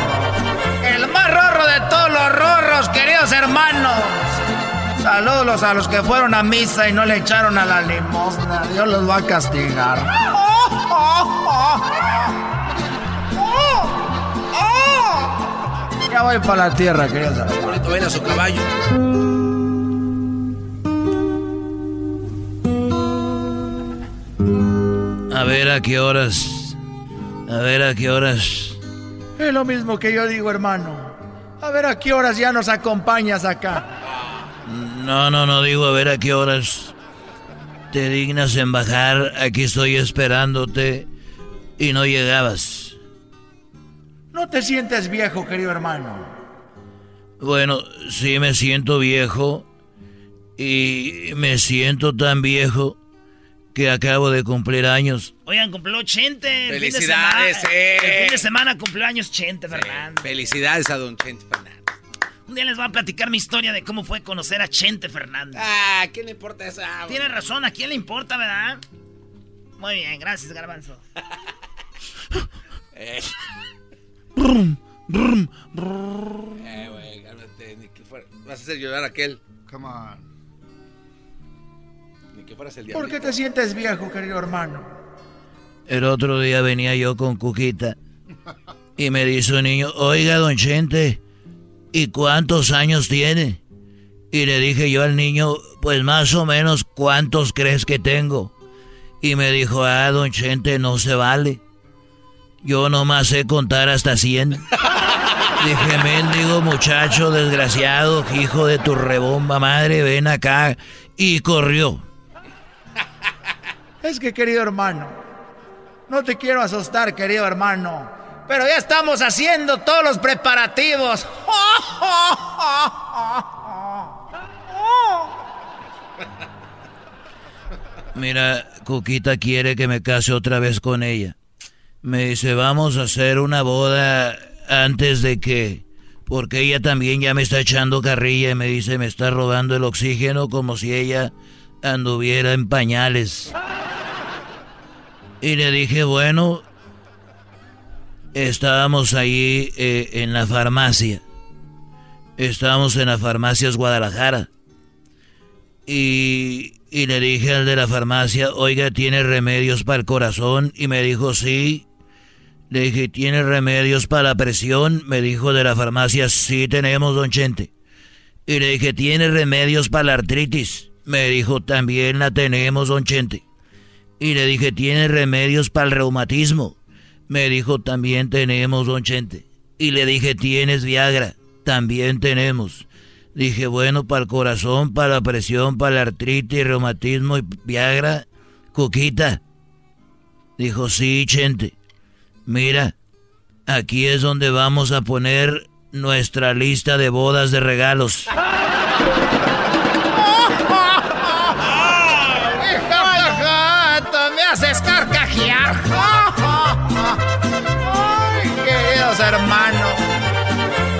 rorro de todos los rorros, queridos hermanos. Saludos a los que fueron a misa y no le echaron a la limosna. Dios los va a castigar. Ya voy para la tierra, queridos hermanos. Bonito ven a su caballo. A ver a qué horas. A ver a qué horas. Es lo mismo que yo digo, hermano. A ver a qué horas ya nos acompañas acá. No, no, no digo a ver a qué horas te dignas en bajar. Aquí estoy esperándote y no llegabas. No te sientes viejo, querido hermano. Bueno, sí me siento viejo y me siento tan viejo que acabo de cumplir años. Oigan, cumplió 80. el fin de Felicidades, semana. eh. El fin de semana cumplió años 80, Fernando. Felicidades a Don Chente Fernández. Un día les voy a platicar mi historia de cómo fue conocer a Chente Fernández. Ah, ¿qué le importa eso? Ah, Tiene razón, ¿a quién le importa, verdad? Muy bien, gracias, Garbanzo. Eh. Eh, güey, cálmate, ni que fuera- Vas a hacer llorar a aquel. Come on. Ni que fueras el diablo. ¿Por qué te sientes viejo, querido hermano? El otro día venía yo con Cuquita y me dice un niño, oiga, don Chente, ¿y cuántos años tiene? Y le dije yo al niño, pues más o menos, ¿cuántos crees que tengo? Y me dijo, ah, don Chente, no se vale. Yo nomás sé contar hasta 100. Dije, mendigo muchacho desgraciado, hijo de tu rebomba madre, ven acá. Y corrió. Es que, querido hermano, no te quiero asustar, querido hermano, pero ya estamos haciendo todos los preparativos. mira, Cuquita quiere que me case otra vez con ella. Me dice, vamos a hacer una boda antes de que... Porque ella también ya me está echando carrilla y me dice, me está robando el oxígeno como si ella anduviera en pañales. Y le dije, bueno, estábamos ahí eh, en la farmacia. Estábamos en las farmacias Guadalajara. Y, y le dije al de la farmacia, oiga, ¿tiene remedios para el corazón? Y me dijo, sí. Le dije, ¿tiene remedios para la presión? Me dijo de la farmacia, sí tenemos, don Chente. Y le dije, ¿tiene remedios para la artritis? Me dijo, también la tenemos, don Chente. Y le dije, ¿tiene remedios para el reumatismo? Me dijo, también tenemos, don Chente. Y le dije, ¿tienes Viagra? También tenemos. Dije, bueno, para el corazón, para la presión, para la artritis, reumatismo y Viagra, Cuquita. Dijo, sí, Chente. Mira, aquí es donde vamos a poner nuestra lista de bodas de regalos. haces carcajear. Ay, queridos hermanos.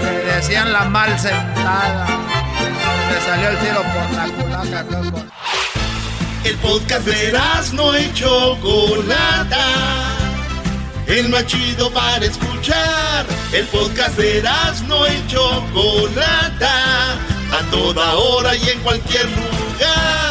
Me decían la mal sentada. Me salió el tiro por la culaca. El podcast de no y Chocolata. El más chido para escuchar. El podcast de no y Chocolata. A toda hora y en cualquier lugar.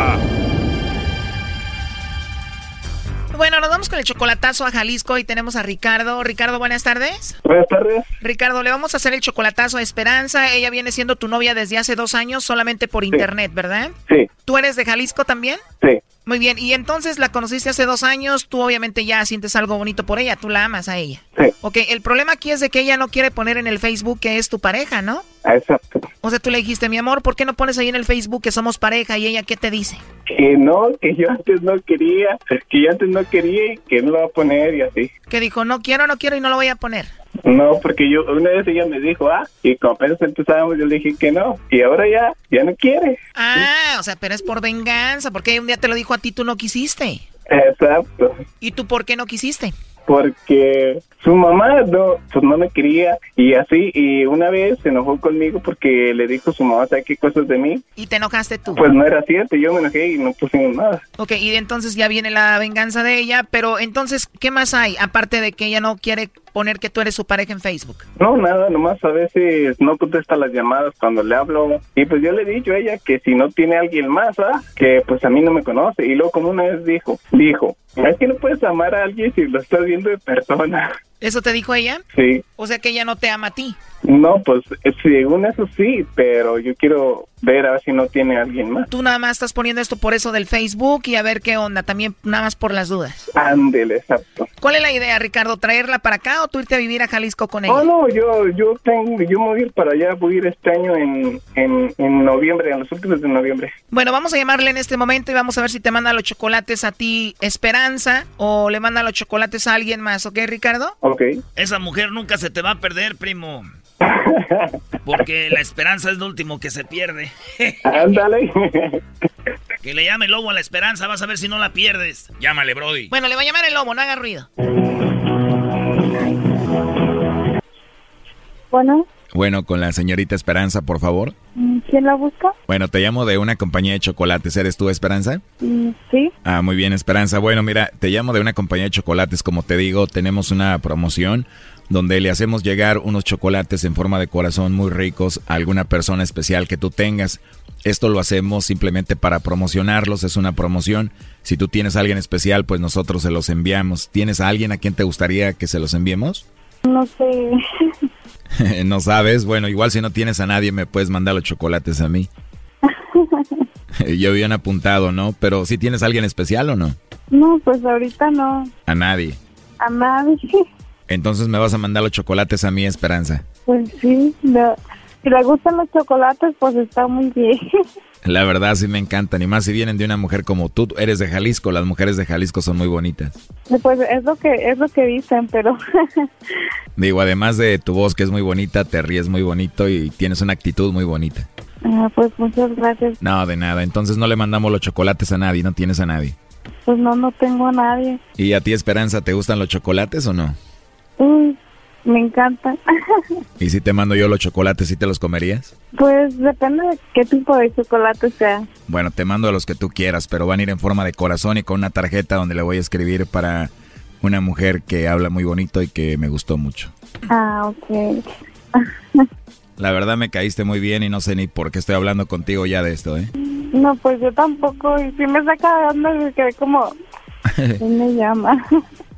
Bueno, nos vamos con el chocolatazo a Jalisco y tenemos a Ricardo. Ricardo, buenas tardes. Buenas tardes. Ricardo, le vamos a hacer el chocolatazo a Esperanza. Ella viene siendo tu novia desde hace dos años solamente por internet, ¿verdad? Sí. ¿Tú eres de Jalisco también? Sí. Muy bien, y entonces la conociste hace dos años, tú obviamente ya sientes algo bonito por ella, tú la amas a ella. Sí. Ok, el problema aquí es de que ella no quiere poner en el Facebook que es tu pareja, ¿no? Exacto. O sea, tú le dijiste, mi amor, ¿por qué no pones ahí en el Facebook que somos pareja? Y ella, ¿qué te dice? Que no, que yo antes no quería, que yo antes no quería y que no lo va a poner y así. Que dijo, no quiero, no quiero y no lo voy a poner. No, porque yo una vez ella me dijo, ah, y como apenas empezábamos yo le dije que no, y ahora ya, ya no quiere. Ah, o sea, pero es por venganza, porque un día te lo dijo a ti, tú no quisiste. Exacto. ¿Y tú por qué no quisiste? Porque su mamá no, pues no me quería y así, y una vez se enojó conmigo porque le dijo su mamá, ¿sabes qué cosas de mí? ¿Y te enojaste tú? Pues no era cierto, yo me enojé y no pusimos nada. Ok, y entonces ya viene la venganza de ella, pero entonces, ¿qué más hay? Aparte de que ella no quiere poner que tú eres su pareja en Facebook. No, nada, nomás a veces no contesta las llamadas cuando le hablo. Y pues yo le he dicho a ella que si no tiene alguien más, ¿ah? que pues a mí no me conoce. Y luego como una vez dijo, dijo, es que no puedes amar a alguien si lo estás viendo de persona. ¿Eso te dijo ella? Sí. O sea que ella no te ama a ti. No, pues según eso sí, pero yo quiero ver a ver si no tiene alguien más. Tú nada más estás poniendo esto por eso del Facebook y a ver qué onda, también nada más por las dudas. Ándele, exacto. ¿Cuál es la idea, Ricardo? ¿Traerla para acá o tú irte a vivir a Jalisco con ella? Oh, no, yo, yo tengo, yo me voy a ir para allá, voy a ir este año en, en, en noviembre, en los últimos de noviembre. Bueno, vamos a llamarle en este momento y vamos a ver si te manda los chocolates a ti Esperanza o le manda los chocolates a alguien más, ¿ok, Ricardo? Ok. Esa mujer nunca se te va a perder, primo. Porque la esperanza es lo último que se pierde. Ándale. que le llame el lobo a la esperanza, vas a ver si no la pierdes. Llámale, Brody. Bueno, le va a llamar el lobo, no haga ruido. Bueno, Bueno, con la señorita Esperanza, por favor. mm, ¿quién la busca? Bueno, te llamo de una compañía de chocolates. ¿Eres tú, Esperanza? Mm, Sí. Ah, muy bien, Esperanza. Bueno, mira, te llamo de una compañía de chocolates. Como te digo, tenemos una promoción donde le hacemos llegar unos chocolates en forma de corazón muy ricos a alguna persona especial que tú tengas. Esto lo hacemos simplemente para promocionarlos, es una promoción. Si tú tienes a alguien especial, pues nosotros se los enviamos. ¿Tienes a alguien a quien te gustaría que se los enviemos? No sé. no sabes, bueno, igual si no tienes a nadie me puedes mandar los chocolates a mí. Yo habían apuntado, ¿no? Pero si tienes a alguien especial o no? no, pues ahorita no. A nadie. a nadie. Entonces me vas a mandar los chocolates a mi Esperanza. Pues sí, no. si le gustan los chocolates, pues está muy bien. La verdad sí me encantan, y más si vienen de una mujer como tú. Eres de Jalisco, las mujeres de Jalisco son muy bonitas. Pues es lo que es lo que dicen, pero Digo, además de tu voz que es muy bonita, te ríes muy bonito y tienes una actitud muy bonita. Ah, pues muchas gracias. No, de nada. Entonces no le mandamos los chocolates a nadie, no tienes a nadie. Pues no, no tengo a nadie. ¿Y a ti, Esperanza, te gustan los chocolates o no? Uy, me encanta. ¿Y si te mando yo los chocolates, sí te los comerías? Pues depende de qué tipo de chocolate sea. Bueno, te mando los que tú quieras, pero van a ir en forma de corazón y con una tarjeta donde le voy a escribir para una mujer que habla muy bonito y que me gustó mucho. Ah, ok. La verdad me caíste muy bien y no sé ni por qué estoy hablando contigo ya de esto, ¿eh? No, pues yo tampoco. Y si me está cagando, me quedé como... ¿Quién me llama?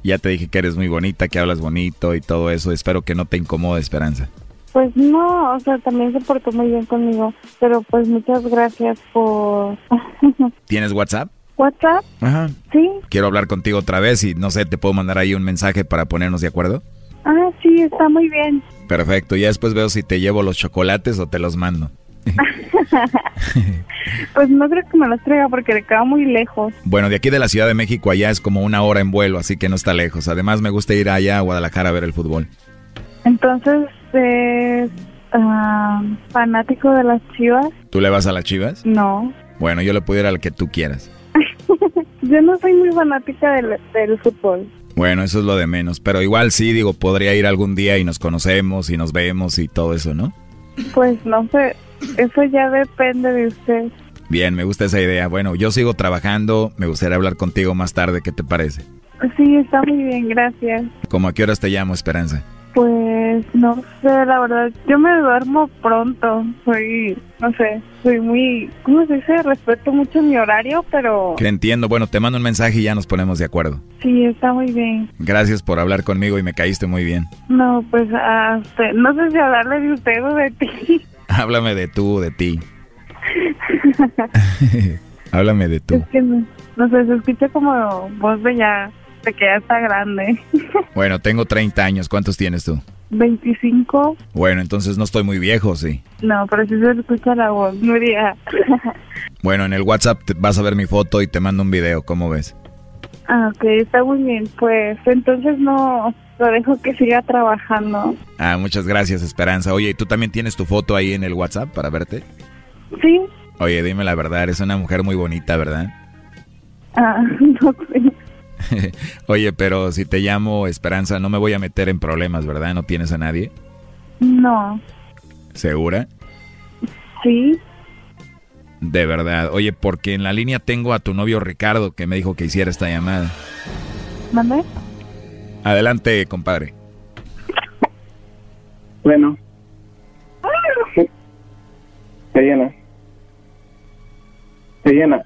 Ya te dije que eres muy bonita, que hablas bonito y todo eso. Espero que no te incomode, Esperanza. Pues no, o sea, también se portó muy bien conmigo. Pero pues muchas gracias por... ¿Tienes WhatsApp? ¿WhatsApp? Ajá. Sí. Quiero hablar contigo otra vez y no sé, ¿te puedo mandar ahí un mensaje para ponernos de acuerdo? Ah, sí, está muy bien. Perfecto, ya después veo si te llevo los chocolates o te los mando. Pues no creo que me los traiga porque le queda muy lejos. Bueno, de aquí de la Ciudad de México allá es como una hora en vuelo, así que no está lejos. Además me gusta ir allá a Guadalajara a ver el fútbol. Entonces, es ah, fanático de las chivas. ¿Tú le vas a las chivas? No. Bueno, yo le puedo ir al que tú quieras. Yo no soy muy fanática del, del fútbol. Bueno, eso es lo de menos, pero igual sí, digo, podría ir algún día y nos conocemos y nos vemos y todo eso, ¿no? Pues no sé, eso ya depende de usted. Bien, me gusta esa idea. Bueno, yo sigo trabajando, me gustaría hablar contigo más tarde, ¿qué te parece? Sí, está muy bien, gracias. ¿Cómo a qué horas te llamo, Esperanza? Pues no sé, la verdad, yo me duermo pronto. Soy, no sé, soy muy, ¿cómo se dice? Respeto mucho mi horario, pero Que entiendo, bueno, te mando un mensaje y ya nos ponemos de acuerdo. sí, está muy bien. Gracias por hablar conmigo y me caíste muy bien. No, pues hasta, no sé si hablarle de usted o de ti. Háblame de tú, de ti. Háblame de tú. Es que no, no sé, se escucha como voz de ya, de que ya está grande. Bueno, tengo 30 años, ¿cuántos tienes tú? 25, Bueno, entonces no estoy muy viejo, sí. no, pero sí se escucha la voz, Nuria. Bueno, en el WhatsApp te- vas a ver mi foto y te mando un video, ¿cómo ves? Ah, ok, está muy bien. Pues entonces no, lo dejo que siga trabajando. Ah, muchas gracias, Esperanza. Oye, ¿y tú también tienes tu foto ahí en el WhatsApp para verte? Sí, Oye, dime la verdad, eres una mujer muy bonita, ¿verdad? ah, no sé. Oye, pero si te llamo Esperanza, no me voy a meter en problemas, ¿verdad? ¿No tienes a nadie? No, ¿Segura? sí, De verdad. Oye, porque en la línea tengo a tu novio Ricardo que me dijo que hiciera esta llamada. ¿mande? Adelante, compadre. Bueno. Diana. Diana.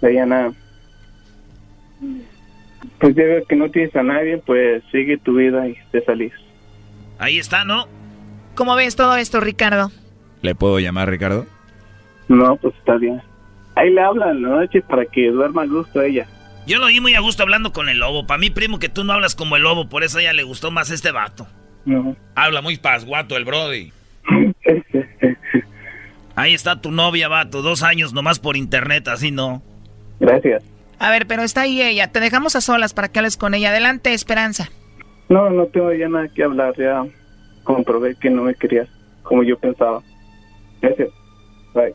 Diana. Pues ya veo que no tienes a nadie, pues sigue tu vida y te salís. Ahí está, ¿no? ¿Cómo ves todo esto, Ricardo? ¿Le puedo llamar, Ricardo? No, pues está bien. Ahí le hablan en la noche para que duerma a gusto ella. Yo lo vi muy a gusto hablando con el lobo. Para mí, primo, que tú no hablas como el lobo, por eso a ella le gustó más este vato. No. Habla muy pasguato el Brody. Ahí está tu novia, vato. Dos años nomás por internet, así no. Gracias. A ver, pero está ahí ella. Te dejamos a solas para que hables con ella. Adelante, Esperanza. No, no tengo ya nada que hablar. Ya comprobé que no me querías como yo pensaba. Gracias. Bye.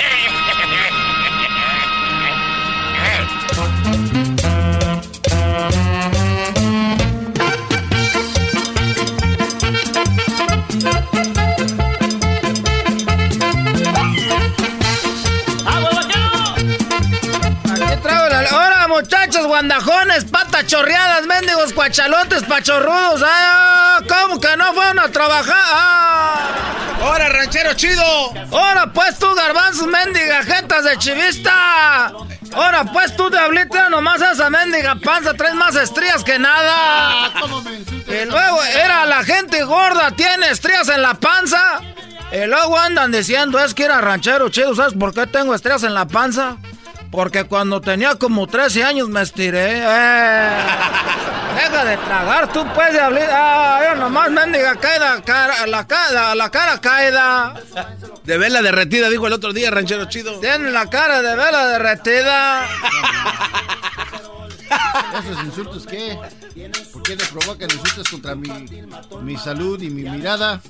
muchachos guandajones, patas chorreadas, mendigos cuachalotes, pachorrudos. ¡Ah! ¿Cómo que no fueron a trabajar? ¡Ah! ¡Hora, ranchero chido! ¡Ahora pues tú, garbanzos, mendiga, jetas de chivista! ¡Ahora pues tú, diablita, nomás esa mendiga panza, traes más estrías que nada! Y luego era la gente gorda, tiene estrías en la panza. Y luego andan diciendo, es que era ranchero chido, ¿sabes por qué tengo estrías en la panza? Porque cuando tenía como 13 años me estiré. Eh. Deja de tragar, tú puedes hablar. Ah, yo nomás mendiga caída, cara, la, cara, la cara caída. De vela derretida, dijo el otro día, ranchero chido. Tiene la cara de vela derretida. ¿Esos insultos qué? ¿Por qué le provocan insultos contra mi, mi salud y mi mirada?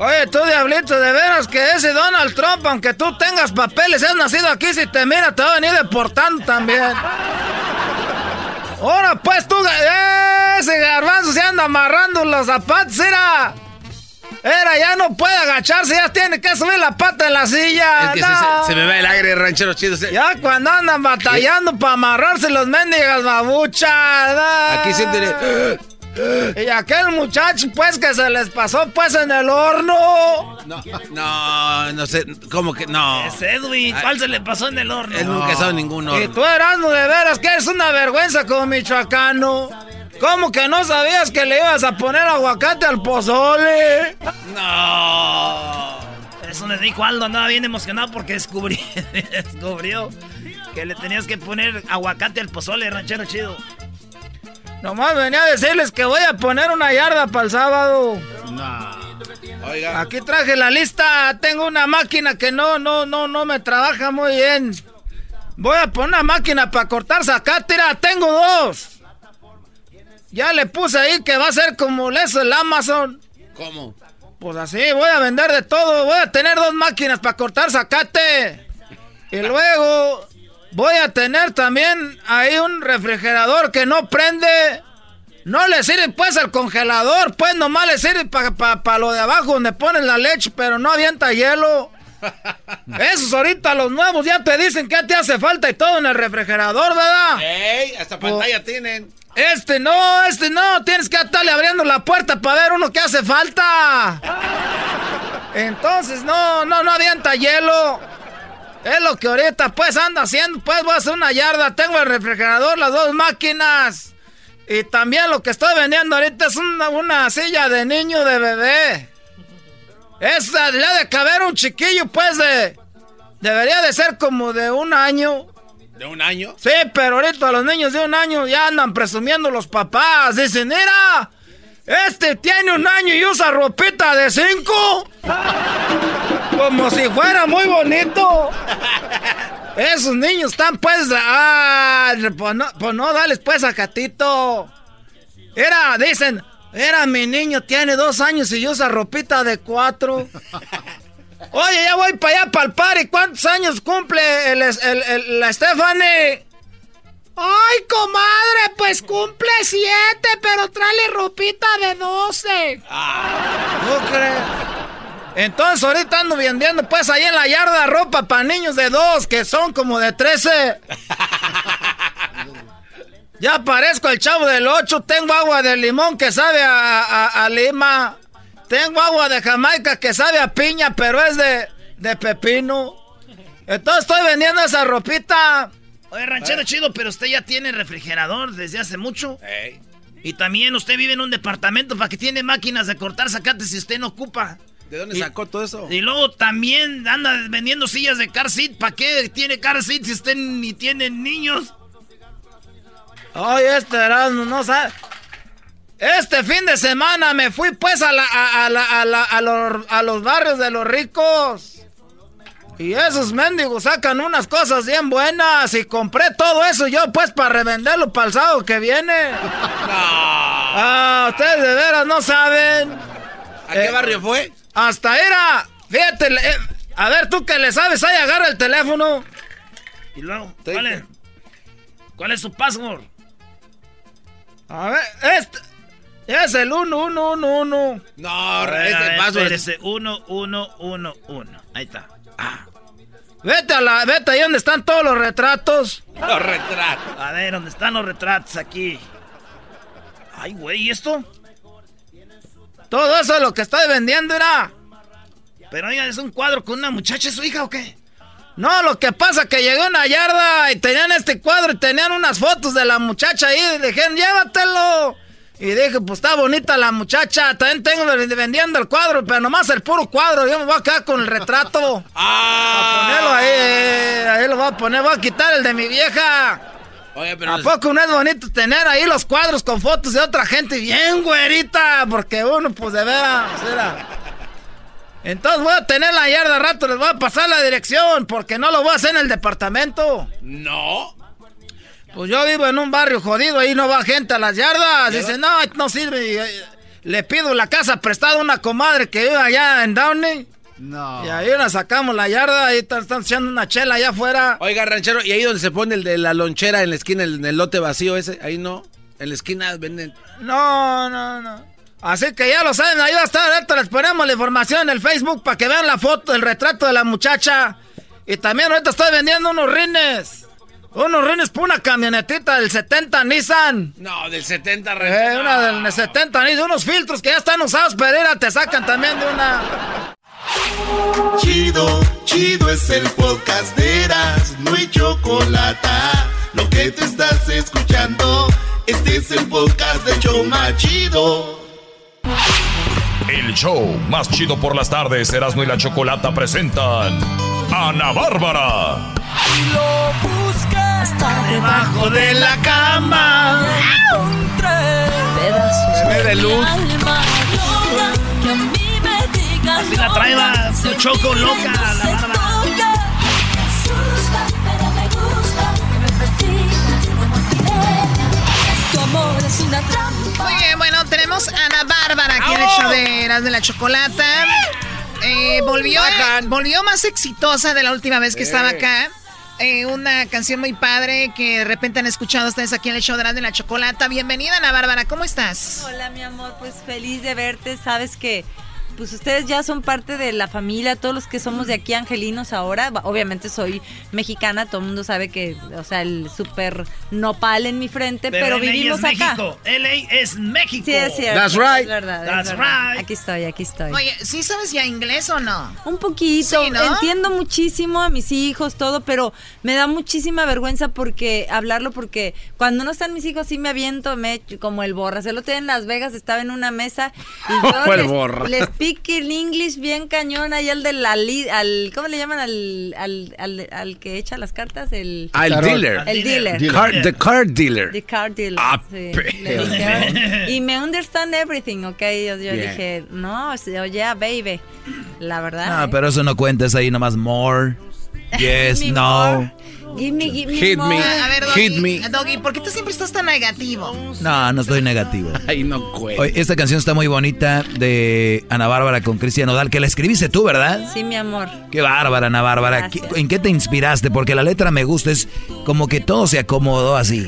Oye, tú diablito, de veras que ese Donald Trump, aunque tú tengas papeles, has nacido aquí, si te mira te va a venir deportando también. Ahora pues tú, ese garbanzo se anda amarrando los zapatos, era. Era, ya no puede agacharse, ya tiene que subir la pata en la silla. Es que no. se, se me va el aire, ranchero chido. Se- Ya cuando andan batallando para amarrarse los mendigas babuchas. Aquí siéntele. Y aquel muchacho, pues, que se les pasó, pues, en el horno. No, no, no sé, ¿cómo que no? Es Edwin, ¿cuál se le pasó en el horno? Él nunca estado en ningún horno. Y tú, Erasmo, de veras que eres una vergüenza como michoacano. ¿Cómo que no sabías que le ibas a poner aguacate al pozole? No. Eso me dijo Aldo, andaba bien emocionado porque descubrí, descubrió que le tenías que poner aguacate al pozole, ranchero chido. Nomás venía a decirles que voy a poner una yarda para el sábado. Oiga. Aquí traje la lista. Tengo una máquina que no, no, no, no me trabaja muy bien. Voy a poner una máquina para cortar zacate. Mira, tengo dos. Ya le puse ahí que va a ser como eso el Amazon. ¿Cómo? Pues así, voy a vender de todo. Voy a tener dos máquinas para cortar zacate. Y luego voy a tener también ahí un refrigerador que no prende. No le sirve pues al congelador, pues nomás le sirve para lo de abajo donde ponen la leche, pero no avienta hielo. Esos ahorita los nuevos ya te dicen que te hace falta y todo en el refrigerador, ¿verdad? ¡Ey! Hasta pantalla tienen. Este no, este no, tienes que estarle abriendo la puerta para ver uno que hace falta. Entonces, no, no, no avienta hielo. Es lo que ahorita pues ando haciendo, pues voy a hacer una yarda, tengo el refrigerador, las dos máquinas. Y también lo que estoy vendiendo ahorita es una, una silla de niño de bebé. Esa le ha de caber un chiquillo pues de... Debería de ser como de un año. ¿De un año? Sí, pero ahorita los niños de un año ya andan presumiendo los papás. Dicen, mira, este tiene un año y usa ropita de cinco. Como si fuera muy bonito. Esos niños están pues... Ah, pues no, pues no dales pues a Catito. Era, dicen, era mi niño, tiene dos años y usa ropita de cuatro. Oye, ya voy para allá para el. ¿Cuántos años cumple el- la Stephanie? Ay, comadre, pues cumple siete, pero tráele ropita de doce. ¿Tú crees? Entonces ahorita ando vendiendo pues ahí en la yarda ropa para niños de dos, que son como de trece. Ya parezco el chavo del 8, tengo agua de limón que sabe a, a- a lima. Tengo agua de Jamaica que sabe a piña, pero es de, de pepino. Entonces estoy vendiendo esa ropita. Oye, ranchero chido, pero usted ya tiene refrigerador desde hace mucho. Y también usted vive en un departamento para que tiene máquinas de cortar zacate si usted no ocupa. ¿De dónde Y- sacó todo eso? Y luego también anda vendiendo sillas de car seat. ¿Para qué tiene car seat si usted ni tiene niños? Ay, este Erasmo, no sabe. Este fin de semana me fui pues a, la, a, a la- a la- a los, a los barrios de los ricos. Y esos mendigos sacan unas cosas bien buenas. Y compré todo eso yo pues para revenderlo para el sábado que viene. Ah, ustedes de veras no saben. ¿A qué barrio fue? Hasta era. Fíjate, eh, a ver tú que le sabes, ahí agarra el teléfono. Y luego, ¿cuál es? ¿Cuál es su password? A ver, este. Es el 1111. No, A ver, ese a ver, password. espérese, 1111. Ahí está. Ah. Vete a la, vete ahí donde están todos los retratos. Los retratos. A ver, ¿dónde están los retratos aquí? Ay, güey, ¿y esto? Todo eso es lo que estoy vendiendo era. Pero oiga, es un cuadro con una muchacha, ¿es su hija o qué? No, lo que pasa es que llegó una yarda y tenían este cuadro y tenían unas fotos de la muchacha ahí y dijeron, llévatelo. Y dije, pues está bonita la muchacha, también tengo vendiendo el cuadro, pero nomás el puro cuadro, yo me voy a quedar con el retrato. Ah. A ponerlo ahí, eh, ahí lo voy a poner, voy a quitar el de mi vieja. Oye, pero... ¿A poco no es bonito tener ahí los cuadros con fotos de otra gente bien güerita? Porque uno, pues de veras, era... Entonces voy a tener la yarda rato, les voy a pasar la dirección, porque no lo voy a hacer en el departamento. No. Pues yo vivo en un barrio jodido, ahí no va gente a las yardas. Dice, no, no sirve. Eh, le pido la casa prestada a una comadre que vive allá en Downey. No. Y ahí nos sacamos la yarda, ahí están, están echando una chela allá afuera. Oiga, ranchero, ¿y ahí donde se pone el de la lonchera en la esquina, en el lote vacío ese? Ahí no. En la esquina venden. No, no, no. Así que ya lo saben, ahí va a estar, ahorita les ponemos la información en el Facebook para que vean la foto, el retrato de la muchacha. Y también ahorita estoy vendiendo unos rines. Unos rines por una camionetita del 70 Nissan. No, del 70 Eh, ranchero. una del 70 Nissan, unos filtros que ya están usados, pero mira, te sacan también de una... Chido, chido es el podcast de Eras, no hay chocolate. Lo que te estás escuchando, este es el podcast de Choma Chido. El show más chido por las tardes, Erasmo y la Chocolata presentan Ana Bárbara. Lo busca hasta debajo de la cama. pedazos Bebé de luz. alma. Loca, que a mí me digas Así la trae, va, loca, su choco loca, la se. Muy bien, bueno, tenemos a Ana Bárbara aquí en el show de Eras de la Chocolata. Eh, volvió, volvió más exitosa de la última vez que estaba acá. Eh, una canción muy padre que de repente han escuchado ustedes aquí en el show de la Chocolata. Bienvenida, Ana Bárbara, ¿cómo estás? Hola, mi amor, pues feliz de verte. Sabes que pues ustedes ya son parte de la familia, todos los que somos de aquí angelinos ahora. Obviamente soy mexicana, todo el mundo sabe que, o sea, el super nopal en mi frente, pero, LA es vivimos acá. México. LA es México. Sí, es cierto. That's right. Es verdad, es That's verdad. right. Aquí estoy, aquí estoy. Oye, ¿sí sabes ya inglés o no? Un poquito, Sí, ¿no? entiendo muchísimo a mis hijos, todo, pero me da muchísima vergüenza porque hablarlo, porque cuando no están mis hijos sí me aviento, me como el borras. El otro día en Las Vegas estaba en una mesa y yo les, les speak in English bien cañón, ahí al de la li- al, ¿cómo le llaman al, al, al, al que echa las cartas? El, Ah, el dealer. El dealer. Card- the card dealer. The car dealer. Ah, sí. dije, y me understand everything, ok. Yo, yo dije, no, oye, baby. La verdad. No, pero eso no cuentes ahí nomás more. Yes, no. more. Give me, give me Hit me. A ver, Doggy, Hit me. Doggy, ¿por qué tú siempre estás tan negativo? No, no estoy negativo. Ay, no cuenta. Oye, esta canción está muy bonita de Ana Bárbara con Cristian Nodal, que la escribiste tú, ¿verdad? Sí, mi amor. Qué bárbara, Ana Bárbara. Gracias. ¿Qué- ¿En qué te inspiraste? Porque la letra me gusta, es como que todo se acomodó así.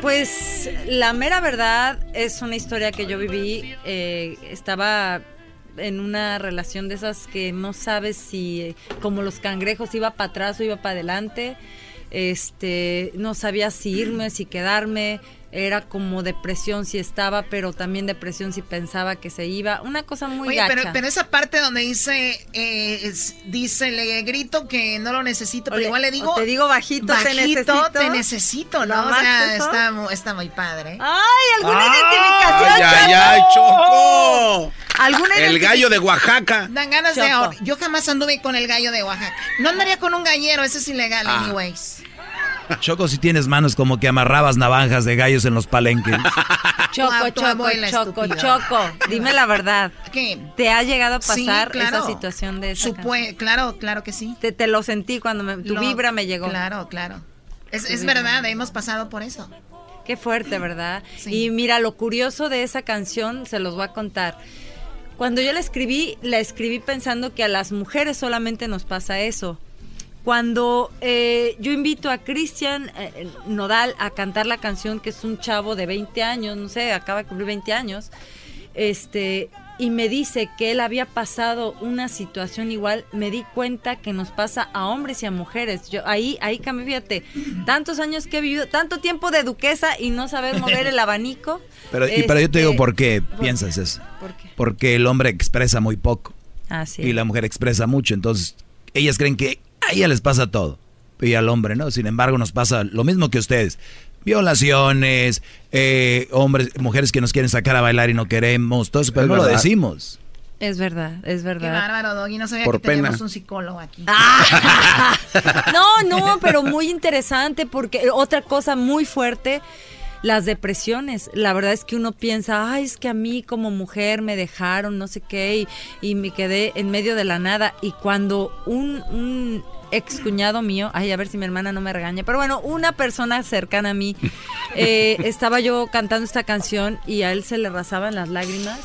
Pues la mera verdad es una historia que yo viví. eh, estaba en una relación de esas que no sabes si, eh, como los cangrejos, iba para atrás o iba para adelante. Este, no sabía si irme, si quedarme. Era como depresión si estaba, pero también depresión si pensaba que se iba. Una cosa muy Oye, gacha. pero, pero esa parte donde dice, eh, es- dice, le grito que no lo necesito, pero igual le digo, te digo bajito, te bajito, necesito. te necesito, ¿no? O ¿Nomás sea, está, está muy padre. ¡Ay, alguna Ay, identificación! ay, Choco! ay, Choco. ¿Alguna El gallo de Oaxaca. Dan ganas de ahora. Yo jamás anduve con el gallo de Oaxaca. No andaría con un gallero, ese es ilegal, Ah. anyways. Choco, si tienes manos como que amarrabas navajas de gallos en los palenques. Choco, choco, choco, estúpida. choco. Dime la verdad. ¿Qué? ¿Te ha llegado a Sí, pasar claro. esa situación de esa Supue- claro, claro que sí. Te, te lo sentí cuando me- tu Lo- vibra me llegó. Claro, claro. Es, es verdad, hemos pasado por eso. Qué fuerte, ¿verdad? Sí. Y mira, lo curioso de esa canción, se los voy a contar. Cuando yo la escribí, la escribí pensando que a las mujeres solamente nos pasa eso. Cuando eh, yo invito a Cristian eh, Nodal a cantar la canción, que es un chavo de 20 años, no sé, acaba de cumplir 20 años, este, y me dice que él había pasado una situación igual, me di cuenta que nos pasa a hombres y a mujeres. Yo ahí, ahí cambié, fíjate, tantos años que he vivido, tanto tiempo de duquesa y no saber mover el abanico. Pero, y, pero yo te digo Este, por qué piensas eso. ¿Por qué? Porque el hombre expresa muy poco Ah, sí. y la mujer expresa mucho. Entonces, ellas creen que a ella les pasa todo. Y al hombre, ¿no? Sin embargo, nos pasa lo mismo que ustedes. Violaciones, eh, hombres, mujeres que nos quieren sacar a bailar y no queremos, todo eso, pero Es no lo decimos. Es verdad, es Qué verdad. bárbaro, Doggy. No sabía Por que teníamos un psicólogo aquí. No, no, pero muy interesante porque otra cosa muy fuerte, las depresiones. La verdad es que uno piensa, ay, es que a mí como mujer me dejaron, no sé qué, y, y me quedé en medio de la nada. Y cuando un, un ex cuñado mío, ay, a ver si mi hermana no me regaña, pero bueno, una persona cercana a mí, eh, estaba yo cantando esta canción y a él se le rasaban las lágrimas.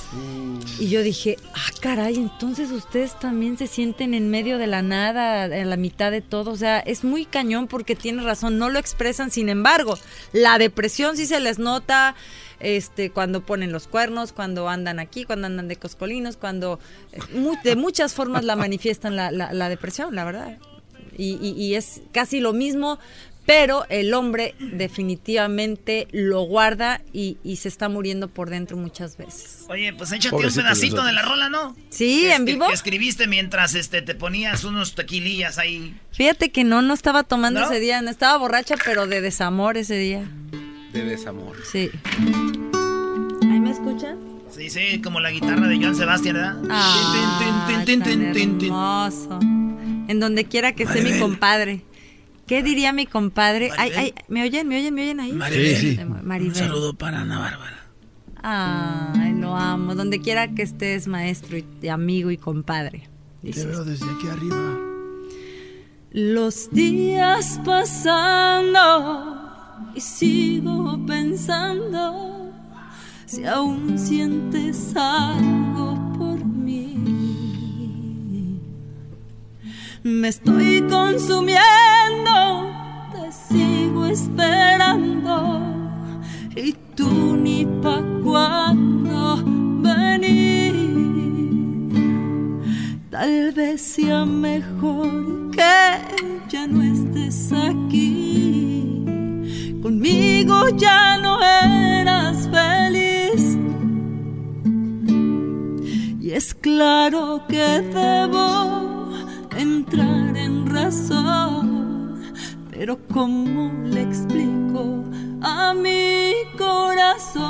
Y yo dije, ah, caray, entonces ustedes también se sienten en medio de la nada, en la mitad de todo. O sea, es muy cañón porque tiene razón, no lo expresan. Sin embargo, la depresión sí se les nota este cuando ponen los cuernos, cuando andan aquí, cuando andan de coscolinos, cuando eh, de muchas formas la manifiestan la, la- la depresión, la verdad. Y, y- y es casi lo mismo, pero el hombre definitivamente lo guarda y, y se está muriendo por dentro muchas veces. Oye, pues échate Pobrecito un pedacito de la rola, ¿no? Sí, Que en vivo. Que escribiste mientras este, te ponías unos tequilillas ahí. Fíjate que no, no estaba tomando ¿No? ese día, no estaba borracha, pero de desamor ese día. De desamor. Sí. ¿Ahí me escuchan? Sí, sí, como la guitarra de Joan Sebastián, ¿verdad? Ah, tan hermoso. En donde quiera que esté mi compadre. ¿Qué diría mi compadre? Ay, ay, ¿me oyen? ¿Me oyen? ¿Me oyen ahí? Maribel. Sí, sí. Maribel. Un saludo para Ana Bárbara. Ay, lo amo. Donde quiera que estés, maestro y, y amigo y compadre. Te veo desde aquí arriba. Los días pasando y sigo pensando si aún sientes algo Me estoy consumiendo, te sigo esperando y tú ni pa' cuando venir. Tal vez sea mejor que ya no estés aquí. Conmigo ya no eras feliz. Y es claro que debo entrar en razón. Pero ¿cómo le explico a mi corazón?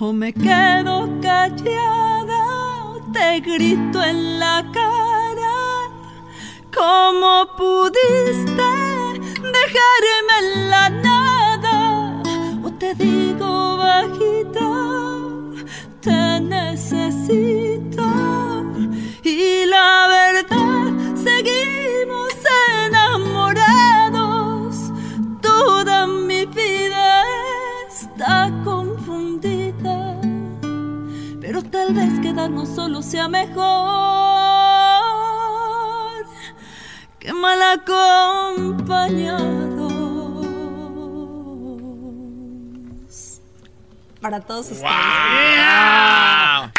O me quedo callada o te grito en la cara. ¿Cómo pudiste dejarme en la nada? O te digo bajito, te necesito. Y la verdad, seguimos enamorados. Toda mi vida está confundida. Pero tal vez quedarnos solos sea mejor que mal acompañados. Para todos ustedes. ¡Wow!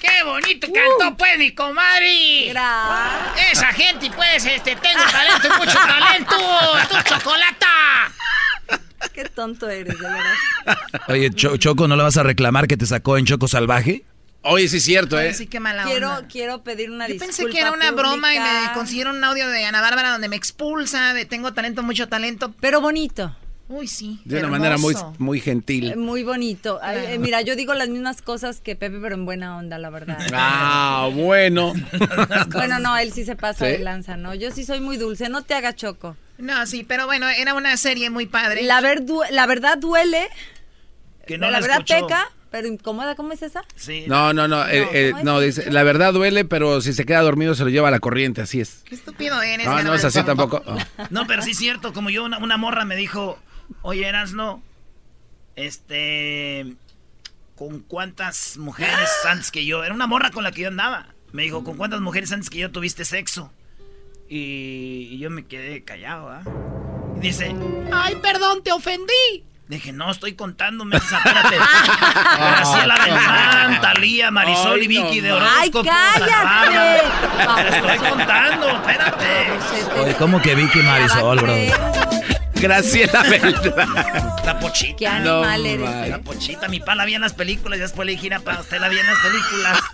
¡Qué bonito cantó, pues, mi comadre! Gracias. Esa gente, pues, este, tengo talento, mucho talento. ¡Tu chocolata! Qué tonto eres, de verdad. Oye, Cho- Choco, ¿no le vas a reclamar que te sacó en Choco Salvaje? Oye, sí es cierto, ¿eh? Sí, qué mala Quiero, onda. quiero pedir una Yo disculpa. pensé que era una broma y me consiguieron un audio de Ana Bárbara donde me expulsa de tengo talento, mucho talento. Pero bonito. Uy, sí. De una manera muy, muy gentil. Eh, Muy bonito. Ay, eh, mira, yo digo las mismas cosas que Pepe, pero en buena onda, la verdad. Ah, bueno. Bueno, no, él sí se pasa ¿Sí? de lanza, ¿no? Yo sí soy muy dulce, no te haga choco. No, sí, pero bueno, era una serie muy padre. La, ver- du- la verdad duele, Que no la la verdad escuchó. peca, pero incómoda, ¿cómo es esa? Sí. No, no, no. eh, eh, no, dice, la verdad duele, pero si se queda dormido se lo lleva a la corriente, así es. Qué estúpido eres. No, no es así tampoco. Oh. No, pero sí es cierto, como yo, una, una morra me dijo, oye, Erasno, este, ¿con cuántas mujeres antes que yo? Era una morra con la que yo andaba. Me dijo, ¿con cuántas mujeres antes que yo tuviste sexo? Y, y yo me quedé callado, ¿ah? Y dice, ay, perdón, te ofendí. Dije, no, estoy contando, mensa, espérate. Graciela Talía, Marisol Ay, y Vicky no de horóscopo. ¡Ay, cállate! Te estoy contando, espérate. Oye, ¿cómo que Vicky Marisol, bro? Graciela Beltrán. La pochita. Qué animal No, eres. man. La pochita, mi pa la vi en las películas y después le dije, "Gira, pa, usted la vi en las películas.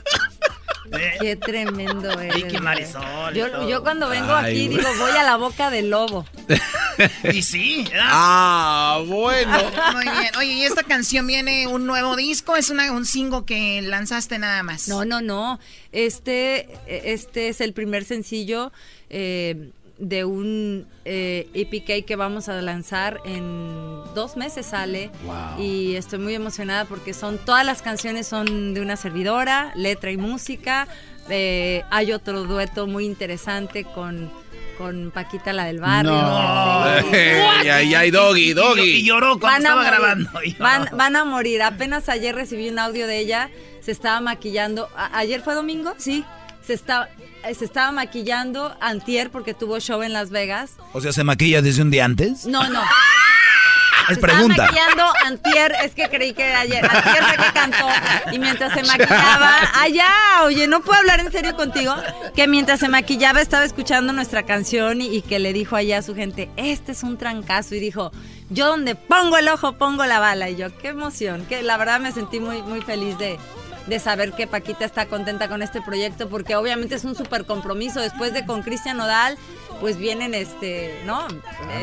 Eh, Qué tremendo eres. Vicky. Marisol Yo, cuando vengo Ay, aquí güey. digo, voy a la boca del lobo. Y sí, ¿verdad? Ah, bueno. Muy bien. Oye, ¿y esta canción viene un nuevo disco? ¿Es una, un single que lanzaste nada más? No, no, no. Este, este es el primer sencillo eh, de un eh, EPK que vamos a lanzar en dos meses sale. Wow. Y estoy muy emocionada porque son todas las canciones son de una servidora, letra y música. Eh, hay otro dueto muy interesante con, con Paquita la del barrio. No. Sí. Ey, ay, ay, doggy, Y doggy. lloró cuando Van a estaba morir. grabando. y. Van, van a morir. Apenas ayer recibí un audio de ella. Se estaba maquillando. ¿A- ¿Ayer fue domingo? Sí. Se estaba, se estaba maquillando antier porque tuvo show en Las Vegas. O sea, ¿se maquilla desde un día antes? No, no. Es Se pregunta. estaba maquillando antier, es que creí que ayer. Antier fue que cantó y mientras se maquillaba, allá, oye, no puedo hablar en serio contigo, que mientras se maquillaba estaba escuchando nuestra canción y, y que le dijo allá a su gente, este es un trancazo y dijo, yo donde pongo el ojo pongo la bala y yo, qué emoción, que la verdad me sentí muy muy feliz de de saber que Paquita está contenta con este proyecto porque obviamente es un súper compromiso después de con Cristian Nodal pues vienen este no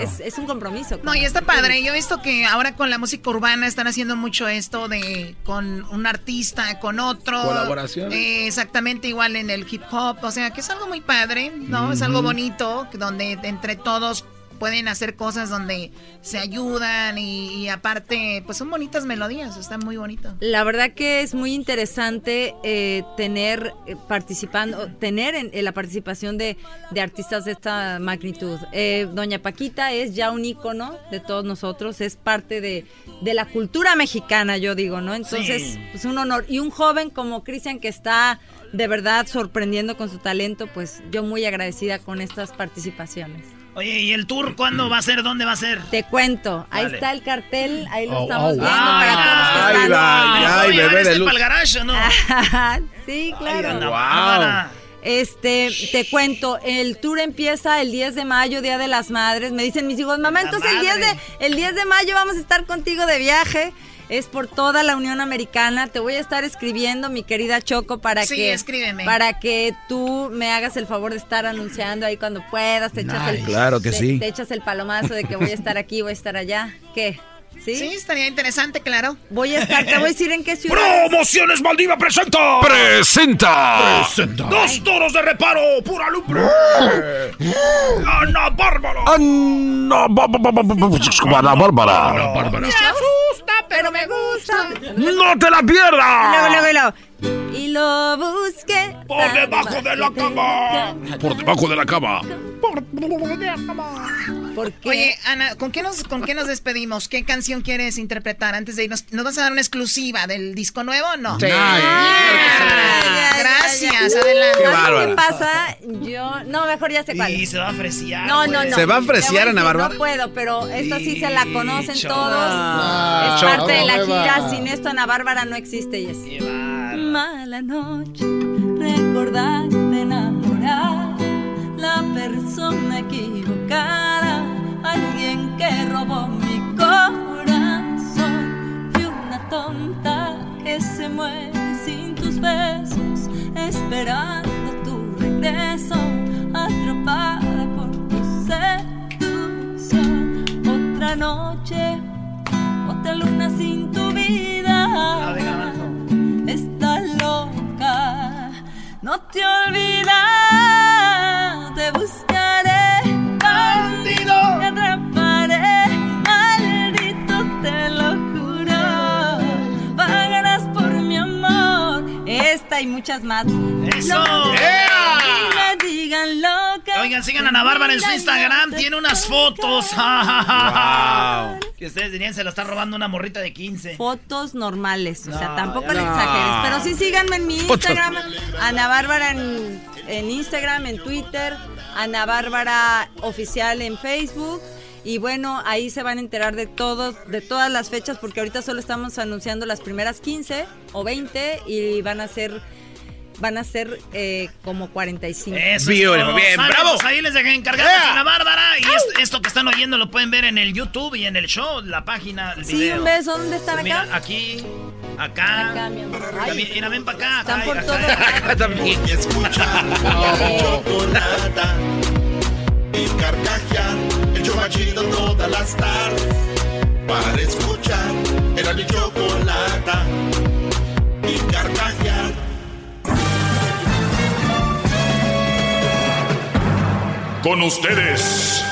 es, es un compromiso No, y está padre. Yo he visto que ahora con la música urbana están haciendo mucho esto de con un artista, con otro. Colaboraciones. Eh, exactamente igual en el hip hop. O sea, que es algo muy padre, ¿no? Es algo bonito, que donde entre todos pueden hacer cosas donde se ayudan y, y aparte, pues son bonitas melodías. Está muy bonito. La verdad que es muy interesante eh, tener eh, participando, tener en, en la participación de, de artistas de esta magnitud. Eh, Doña Paquita es ya un ícono de todos nosotros, es parte de, de la cultura mexicana, yo digo, ¿no? Entonces, Sí. pues un honor. Y un joven como Cristian que está de verdad sorprendiendo con su talento, pues yo muy agradecida con estas participaciones. Oye, ¿y el tour cuándo va a ser? ¿Dónde va a ser? Te cuento, ahí Dale. está el cartel, ahí lo Oh, estamos oh, viendo wow. para todos los que Ay, están. ay, ay, ¿Voy a llevar bebé de este luz. para el garage o no? sí, claro. Ay, Wow. Este, te cuento, el tour empieza el 10 de mayo, Día de las Madres. Me dicen mis hijos, mamá, entonces el 10, de, el 10 de mayo vamos a estar contigo de viaje. Es por toda la Unión Americana. Te voy a estar escribiendo, mi querida Choco, para Sí, que escríbeme. para que tú me hagas el favor de estar anunciando ahí cuando puedas. Te echas el, Nice. Claro que te- sí. Te echas el palomazo de que voy a estar aquí, voy a estar allá. ¿Qué? ¿Sí? Sí, estaría interesante, claro. Voy a estar, te voy a decir en qué ciudad. Promociones Maldiva presenta. ¡Presenta! Dos toros de reparo, pura lumbre. Ana Bárbara. Ana Bárbara. Me asusta, pero me gusta. ¡No te la luego, pierdas! luego, y luego. Y lo busqué. Por debajo de la cama. Por debajo de la cama. ¿Por qué? Oye, Ana, ¿con qué, nos, ¿con qué nos despedimos? ¿Qué canción quieres interpretar antes de irnos? ¿Nos vas a dar una exclusiva del disco nuevo o no? Sí. Ay, Gracias, adelante. Qué ¿Sabes bárbara. qué pasa? Yo, no, mejor ya sé cuál. Y se va a ofrecer. No, no, no. ¿Se va a voy Ana Bárbara? No puedo, pero esta sí se la conocen todos. Ah, es parte de la gira. Sin esto, Ana Bárbara no existe. Y Mala noche, recordarte enamorar la persona equivocada, alguien que robó mi corazón. Fui una tonta que se muere sin tus besos, esperando tu regreso, atrapada por tu seducción. Otra noche, No te olvidas, te buscaré, y muchas más. ¡Eso! Loca, me digan loca. Oigan, sigan a Ana Bárbara en su Instagram. Tiene unas fotos. Que ustedes dirían se lo está robando una morrita de 15. Fotos normales, o sea, No, tampoco le no. exageres. Pero sí síganme en mi Fotos. Instagram, Ana Bárbara en, en Instagram, en Twitter, Ana Bárbara Oficial en Facebook. Y bueno, ahí se van a enterar de todo, de todas las fechas, porque ahorita solo estamos anunciando las primeras 15 o 20 y van a ser van a ser eh, como 45. Eso Bien, es todo. bien, Sale, bravo. pues ahí les dejé encargados a la Bárbara. Y es- esto que están oyendo lo pueden ver en el YouTube y en el show, la página, el Sí, video. un beso, ¿dónde están acá? Mira, aquí, acá. Acá, mi amor. Acá, Ay. mira, ven para acá. Están Ay, por acá. todo Acá también. Mi chocolata y carcajear el show todas las tardes. Para escuchar era mi chocolata y carcajear. Con ustedes.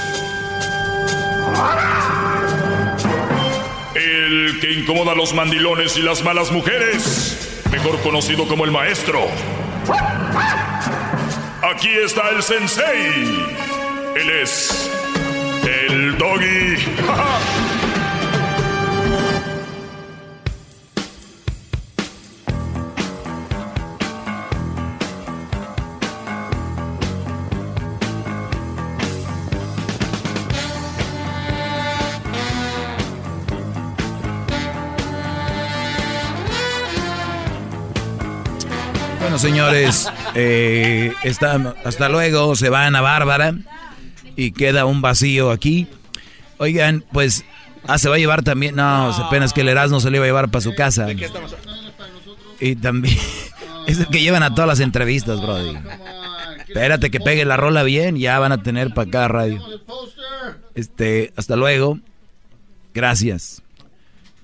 El que incomoda a los mandilones y las malas mujeres. Mejor conocido como el maestro. Aquí está el sensei. Él es doggy. Bueno, señores, eh, está- hasta luego. Se van a Bárbara y queda un vacío aquí. Oigan, pues, ah, se va a llevar también. No, apenas que el Erasmo se le iba a llevar para su casa. Y también es el que llevan a todas las entrevistas, Brody. Espérate que pegue la rola bien, ya van a tener para cada radio. Este, hasta luego. Gracias.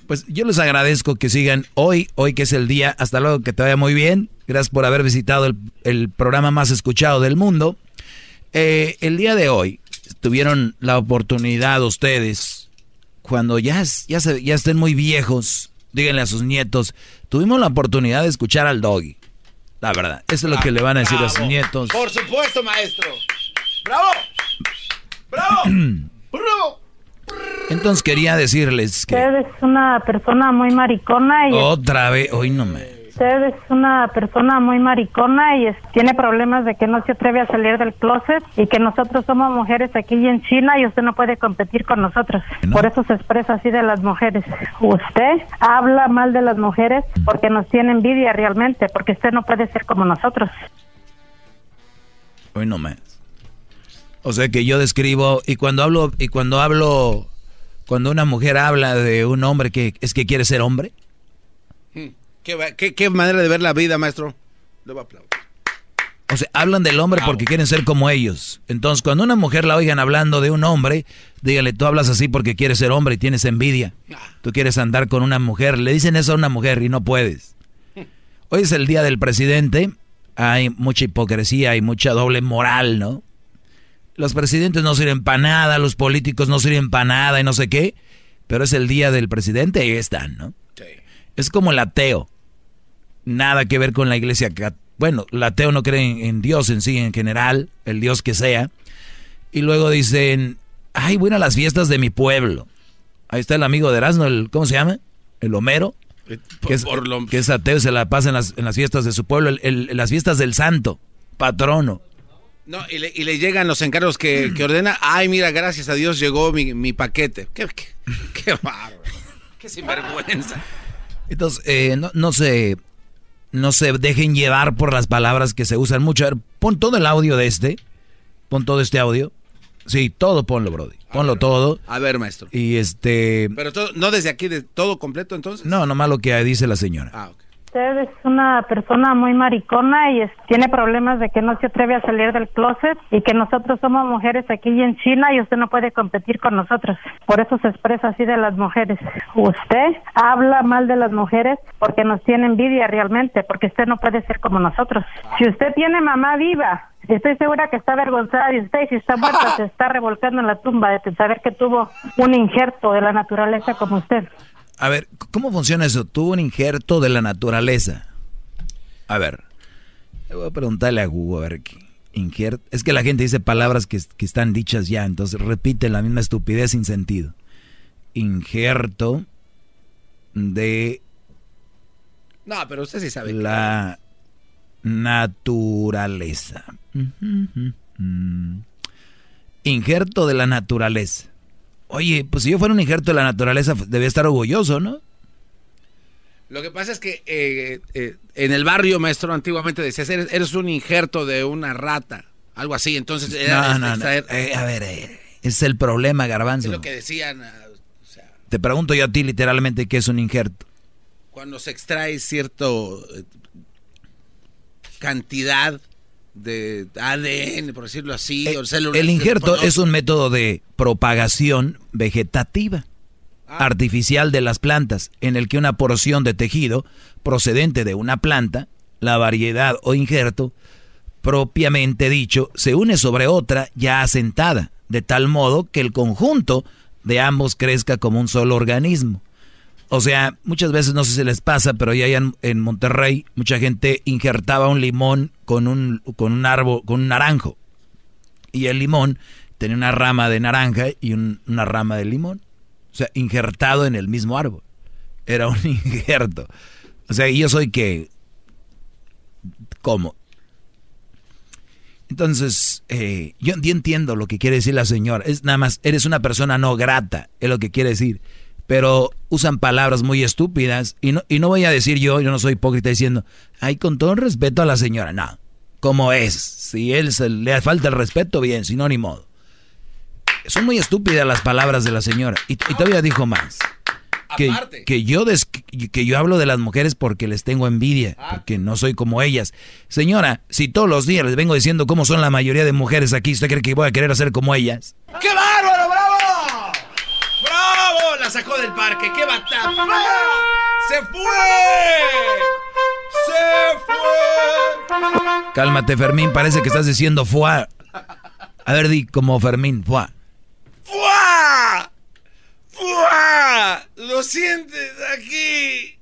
Pues yo les agradezco que sigan hoy, hoy que es el día. Hasta luego, que te vaya muy bien. Gracias por haber visitado el, el programa más escuchado del mundo. Eh, el día de hoy tuvieron la oportunidad ustedes, cuando ya, ya, se- ya estén muy viejos, díganle a sus nietos, tuvimos la oportunidad de escuchar al doggy. La verdad, eso es lo que le van a decir a sus nietos. Por supuesto, maestro. ¡Bravo! ¡Bravo! ¡Bravo! Entonces quería decirles que Usted es una persona muy maricona y otra vez, hoy no me... usted es una persona muy maricona y es- tiene problemas de que no se atreve a salir del closet y que nosotros somos mujeres aquí y en China y usted no puede competir con nosotros. Por eso se expresa así de las mujeres. Usted habla mal de las mujeres porque nos tiene envidia realmente, porque usted no puede ser como nosotros. Hoy no más. O sea que yo describo y cuando hablo y cuando hablo cuando una mujer habla de un hombre que es que quiere ser hombre, Hmm. ¿Qué, va- qué- qué manera de ver la vida, maestro. Le voy a aplaudir. o sea, hablan del hombre porque quieren ser como ellos. Entonces, cuando una mujer la oigan hablando de un hombre, dígale, tú hablas así porque quieres ser hombre y tienes envidia. Tú quieres andar con una mujer, le dicen eso a una mujer y no puedes. Hoy es el día del presidente, hay mucha hipocresía y mucha doble moral, ¿no? Los presidentes no sirven para nada, los políticos no sirven para nada y no sé qué, pero es el día del presidente y ahí están, ¿no? Es como el ateo, nada que ver con la iglesia. Bueno, el ateo no cree en, en Dios en sí, en general, el Dios que sea. Y luego dicen, ay, voy a ir a las fiestas de mi pueblo. Ahí está el amigo de Erasmo, el, ¿cómo se llama? El Homero. Que es, que es ateo se la pasa en las, en las fiestas de su pueblo, el- las fiestas del santo, patrono. No, y le, y le llegan los encargos que, que ordena. Ay, mira, gracias a Dios llegó mi, mi paquete. Qué, qué, qué bárbaro. Qué sinvergüenza. Entonces, eh, no, no se, no se dejen llevar por las palabras que se usan mucho. A ver, pon todo el audio de este. Pon todo este audio. Sí, todo ponlo, Brody. Ponlo todo. A ver, maestro. Y este... Pero todo, no desde aquí, de todo completo, entonces. No, nomás lo que dice la señora. Ah, ok. Usted es una persona muy maricona y es- tiene problemas de que no se atreve a salir del closet y que nosotros somos mujeres aquí y en China y usted no puede competir con nosotros. Por eso se expresa así de las mujeres. Usted habla mal de las mujeres porque nos tiene envidia realmente, porque usted no puede ser como nosotros. Si usted tiene mamá viva, estoy segura que está avergonzada de usted y si está muerta se está revolcando en la tumba de saber que tuvo un injerto de la naturaleza como usted. A ver, ¿cómo funciona eso? Tuvo un injerto de la naturaleza. A ver, le voy a preguntarle a Google, a ver, ¿qué? Injer- es que la gente dice palabras que, que están dichas ya, entonces repite la misma estupidez sin sentido. Injerto de No, pero usted sí sabe. la naturaleza. Mm. Injerto de la naturaleza. Oye, pues si yo fuera un injerto de la naturaleza, debía estar orgulloso, ¿no? Lo que pasa es que eh, eh, en el barrio, maestro, antiguamente decías, eres, eres, un injerto de una rata, algo así. Entonces, era no, no, no. Eh, a ver, ese es el problema, Garbanzo. Es lo que decían. Ah, o sea, Te pregunto yo a ti literalmente qué es un injerto. Cuando se extrae cierto cantidad de ADN, por decirlo así, o células El injerto es un método de propagación vegetativa Ah. artificial de las plantas, en el que una porción de tejido procedente de una planta, la variedad o injerto, propiamente dicho, se une sobre otra ya asentada, de tal modo que el conjunto de ambos crezca como un solo organismo. O sea, muchas veces no sé si les pasa, pero ya en, en Monterrey mucha gente injertaba un limón con un, con un árbol, con un naranjo. Y el limón tenía una rama de naranja y una rama de limón. O sea, injertado en el mismo árbol. Era un injerto. O sea, yo soy que... ¿Cómo? Entonces, eh, yo, entiendo lo que quiere decir la señora. Es nada más, eres una persona no grata, es lo que quiere decir. Pero usan palabras muy estúpidas. Y no, y no voy a decir yo, yo no soy hipócrita diciendo, ay, con todo el respeto a la señora. No, como es. Si él se, le falta el respeto, bien, si no, ni modo. Son muy estúpidas las palabras de la señora. Y, todavía dijo más. Que, que, yo que yo hablo de las mujeres porque les tengo envidia, ah. porque no soy como ellas. Señora, si todos los días les vengo diciendo cómo son la mayoría de mujeres aquí, ¿usted cree que voy a querer hacer como ellas? ¡Qué bárbaro. La sacó del parque, ¡qué batalla! ¡Se fue! ¡Se fue! Cálmate, Fermín, parece que estás diciendo fuá. A ver, di como Fermín, fuá. ¡Fua! ¡Fua! Lo sientes aquí.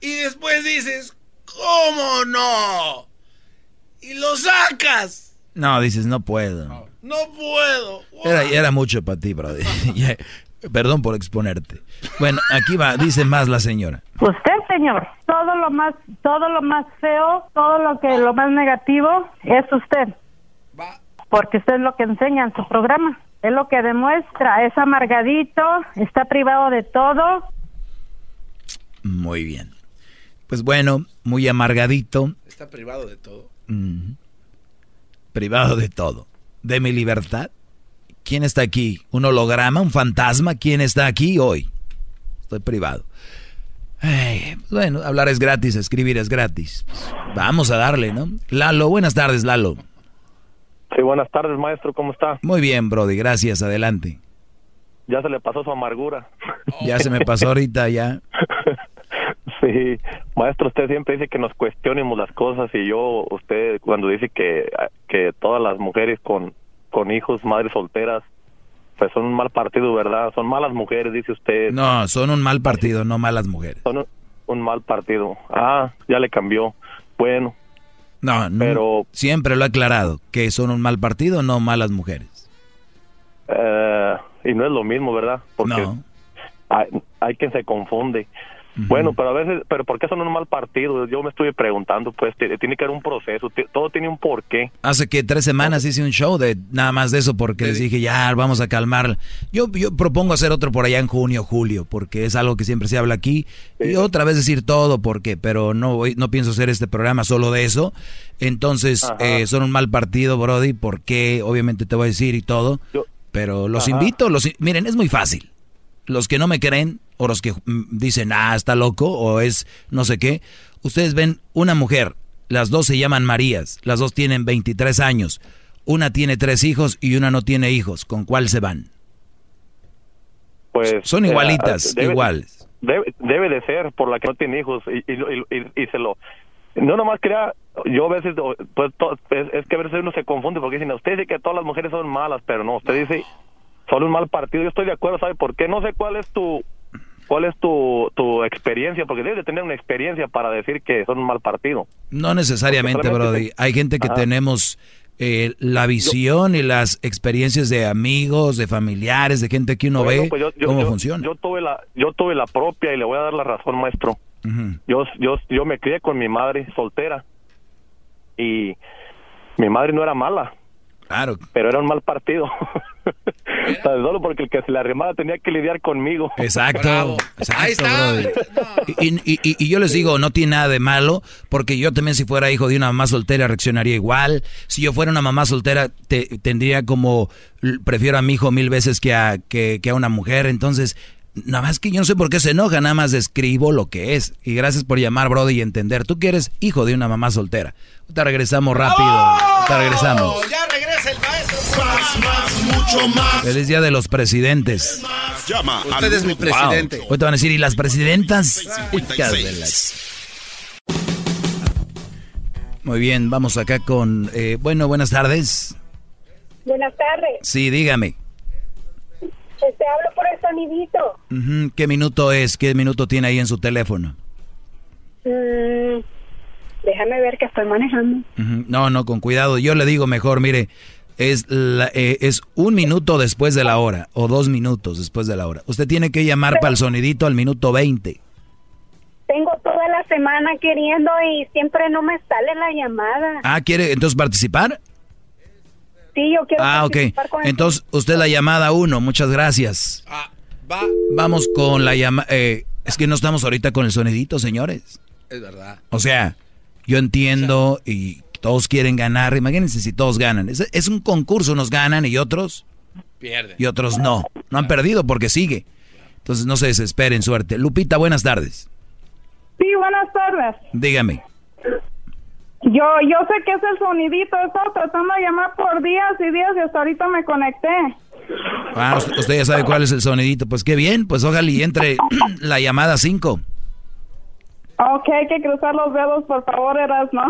Y después dices, ¿cómo no? Y lo sacas. No, dices, no puedo. No, puedo. Era, era, mucho para ti, brother. Perdón por exponerte. Bueno, aquí va, dice más la señora. Usted, señor, todo lo más, todo lo más feo, todo lo que, lo más negativo es usted. Porque usted es lo que enseña en su programa. Es lo que demuestra, es amargadito, está privado de todo. Muy bien. Pues bueno, muy amargadito. Está privado de todo. Privado de todo. De mi libertad. ¿Quién está aquí? ¿Un holograma? ¿Un fantasma? ¿Quién está aquí hoy? Estoy privado. bueno, hablar es gratis, escribir es gratis. vamos a darle, ¿no? Lalo, buenas tardes, Lalo. Sí, buenas tardes, maestro, ¿cómo está? Muy bien, Brody, gracias, adelante. Ya se le pasó su amargura. Ya se me pasó ahorita, ya. sí, maestro, usted siempre dice que nos cuestionemos las cosas y yo, usted cuando dice que, que todas las mujeres con, con hijos, madres solteras, pues son un mal partido, ¿verdad? Son malas mujeres, dice usted. No, son un mal partido, no malas mujeres. Son un mal partido. Ah, ya le cambió. Bueno, no, no, pero siempre lo ha aclarado, que son un mal partido, no malas mujeres. Eh, y no es lo mismo, ¿verdad? Porque no. hay, hay quien se confunde. Bueno, pero a veces, pero ¿por qué son un mal partido? Yo me estuve preguntando, pues tiene que haber un proceso, todo tiene un porqué. Hace que tres semanas hice un show de nada más de eso porque les dije, ya, vamos a calmar. Yo, yo propongo hacer otro por allá en junio, julio, porque es algo que siempre se habla aquí. Y otra vez decir todo, porque, pero no voy, no pienso hacer este programa solo de eso. Entonces, eh, son un mal partido, Brody, porque obviamente te voy a decir y todo. pero los invito, los, miren, es muy fácil. Los que no me creen, o los que mm, dicen, ah, está loco, o es no sé qué. Ustedes ven una mujer, las dos se llaman Marías, las dos tienen 23 años, una tiene tres hijos y una no tiene hijos. ¿Con cuál se van? Pues son igualitas, iguales. Debe, de ser por la que no tiene hijos y, y, se lo no nomás crea yo a veces pues es, que a veces uno se confunde porque dicen usted dice que todas las mujeres son malas pero no usted dice son un mal partido yo estoy de acuerdo sabe por qué no sé cuál es tu ¿Cuál es tu, tu experiencia? Porque debes de tener una experiencia para decir que son un mal partido. No necesariamente, Brody. Hay gente que tenemos eh, la visión y las experiencias de amigos, de familiares, de gente que uno ve pues cómo funciona. Yo tuve, la, yo tuve la propia y le voy a dar la razón, maestro. yo, yo, yo me crié con mi madre soltera y mi madre no era mala. Claro. Pero era un mal partido. Tan solo porque el que se la arrimaba tenía que lidiar conmigo. Exacto. exacto Brody. Y, y- y- y yo les digo, no tiene nada de malo, porque yo también si fuera hijo de una mamá soltera reaccionaría igual. Si yo fuera una mamá soltera, te- tendría como, prefiero a mi hijo mil veces que a, que, que a una mujer. Entonces, nada más que yo no sé por qué se enoja, nada más describo lo que es. Y gracias por llamar, Brody, y entender. Tú que eres hijo de una mamá soltera. Te regresamos rápido. Te regresamos. Ya regresa el maestro. Más, más, mucho más. Feliz día de los presidentes. Llama Usted es mi presidente. Wow. Hoy te van a decir, ¿y las presidentas? Hijas de la- Muy bien, vamos acá con... eh, bueno, buenas tardes. Buenas tardes. Sí, dígame. Este, hablo por el sonidito. ¿Qué minuto es? ¿Qué minuto tiene ahí en su teléfono? Mm, déjame ver que estoy manejando. No, no, con cuidado. Yo le digo mejor, mire, es, la- eh, es un minuto después de la hora o dos minutos después de la hora. Usted tiene que llamar para el sonidito al minuto 20. Tengo toda la semana queriendo y siempre no me sale la llamada. Ah, ¿quiere entonces participar? Sí, yo quiero Ah, ok. el- Entonces, usted la llamada uno, muchas gracias. Va. Vamos con la llamada... es que no estamos ahorita con el sonidito, señores. Es verdad. O sea, yo entiendo y todos quieren ganar. Imagínense si todos ganan. Es, es un concurso, unos ganan y otros Pierde. y otros no. No han perdido porque sigue. Entonces no se desesperen, suerte. Lupita, buenas tardes. Sí, buenas tardes. Dígame. Yo, yo sé que es el sonidito. He estado tratando de llamar por días y días y hasta ahorita me conecté. Ah, usted, usted ya sabe cuál es el sonidito. Pues qué bien, pues ojalá y entre la llamada 5. Ok, hay que cruzar los dedos, por favor, Erasmo.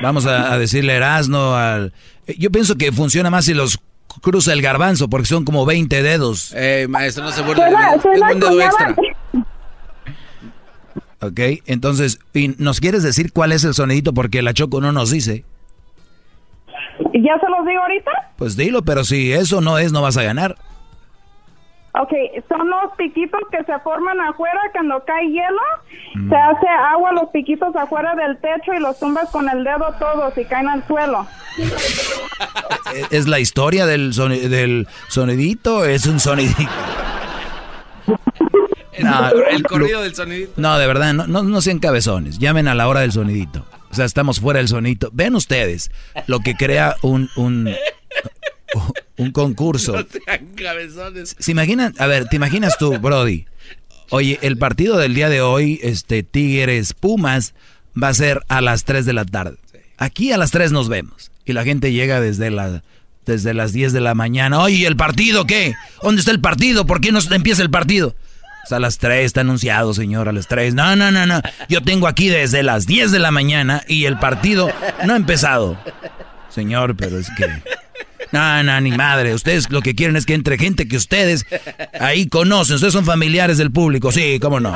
Vamos a, a decirle Erasno al... eh, Yo pienso que funciona más si los cruza el garbanzo, porque son como 20 dedos. Eh, maestro, no se burle. Suena- de mí. suena Tengo un dedo como extra. Ok, entonces, ¿y ¿nos quieres decir cuál es el sonidito? Porque la Choco no nos dice. ¿Ya se los digo ahorita? Pues dilo, pero si eso no es, no vas a ganar. Ok, son los piquitos que se forman afuera cuando cae hielo. Se hace agua los piquitos afuera del techo y los tumbas con el dedo todos y caen al suelo. ¿Es- ¿Es la historia del, soni- del sonidito? ¿Es un sonidito? No, el corrido del sonidito. No, de verdad, no, no, no sean cabezones. Llamen a la hora del sonidito. O sea, estamos fuera del sonidito. Ven ustedes lo que crea un, un, un concurso. No sean cabezones. ¿Se imaginan? A ver, ¿te imaginas tú, Brody? Oye, el partido del día de hoy, este Tigres Pumas, va a ser a las 3 de la tarde. Aquí a las 3 nos vemos. Y la gente llega desde la desde las 10 de la mañana. Oye, ¿el partido qué? ¿Dónde está el partido? ¿Por qué no empieza el partido? O sea, a las 3 está anunciado, señor, a las 3. No, no, no, no. Yo tengo aquí desde las 10 de la mañana y el partido no ha empezado. Señor, pero es que... No, no, ni madre. Ustedes lo que quieren es que entre gente que ustedes ahí conocen. Ustedes son familiares del público. Sí, cómo no.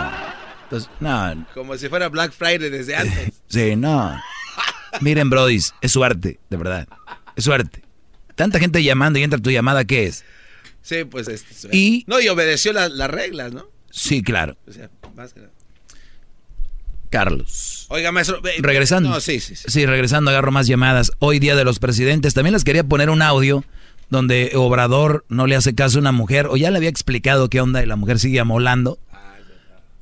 Entonces, no, Como si fuera Black Friday desde antes. sí, no. Miren, brodis, es suerte, de verdad. Es suerte. Tanta gente llamando y entra tu llamada, ¿qué es? Sí, pues este. Y- No, y obedeció la- las reglas, ¿no? Sí, claro. O sea, más que nada. Carlos. Oiga, maestro. Regresando. No, sí, sí, sí. Sí, regresando, agarro más llamadas. Hoy día de los presidentes. También les quería poner un audio donde Obrador no le hace caso a una mujer, o ya le había explicado qué onda y la mujer sigue amolando.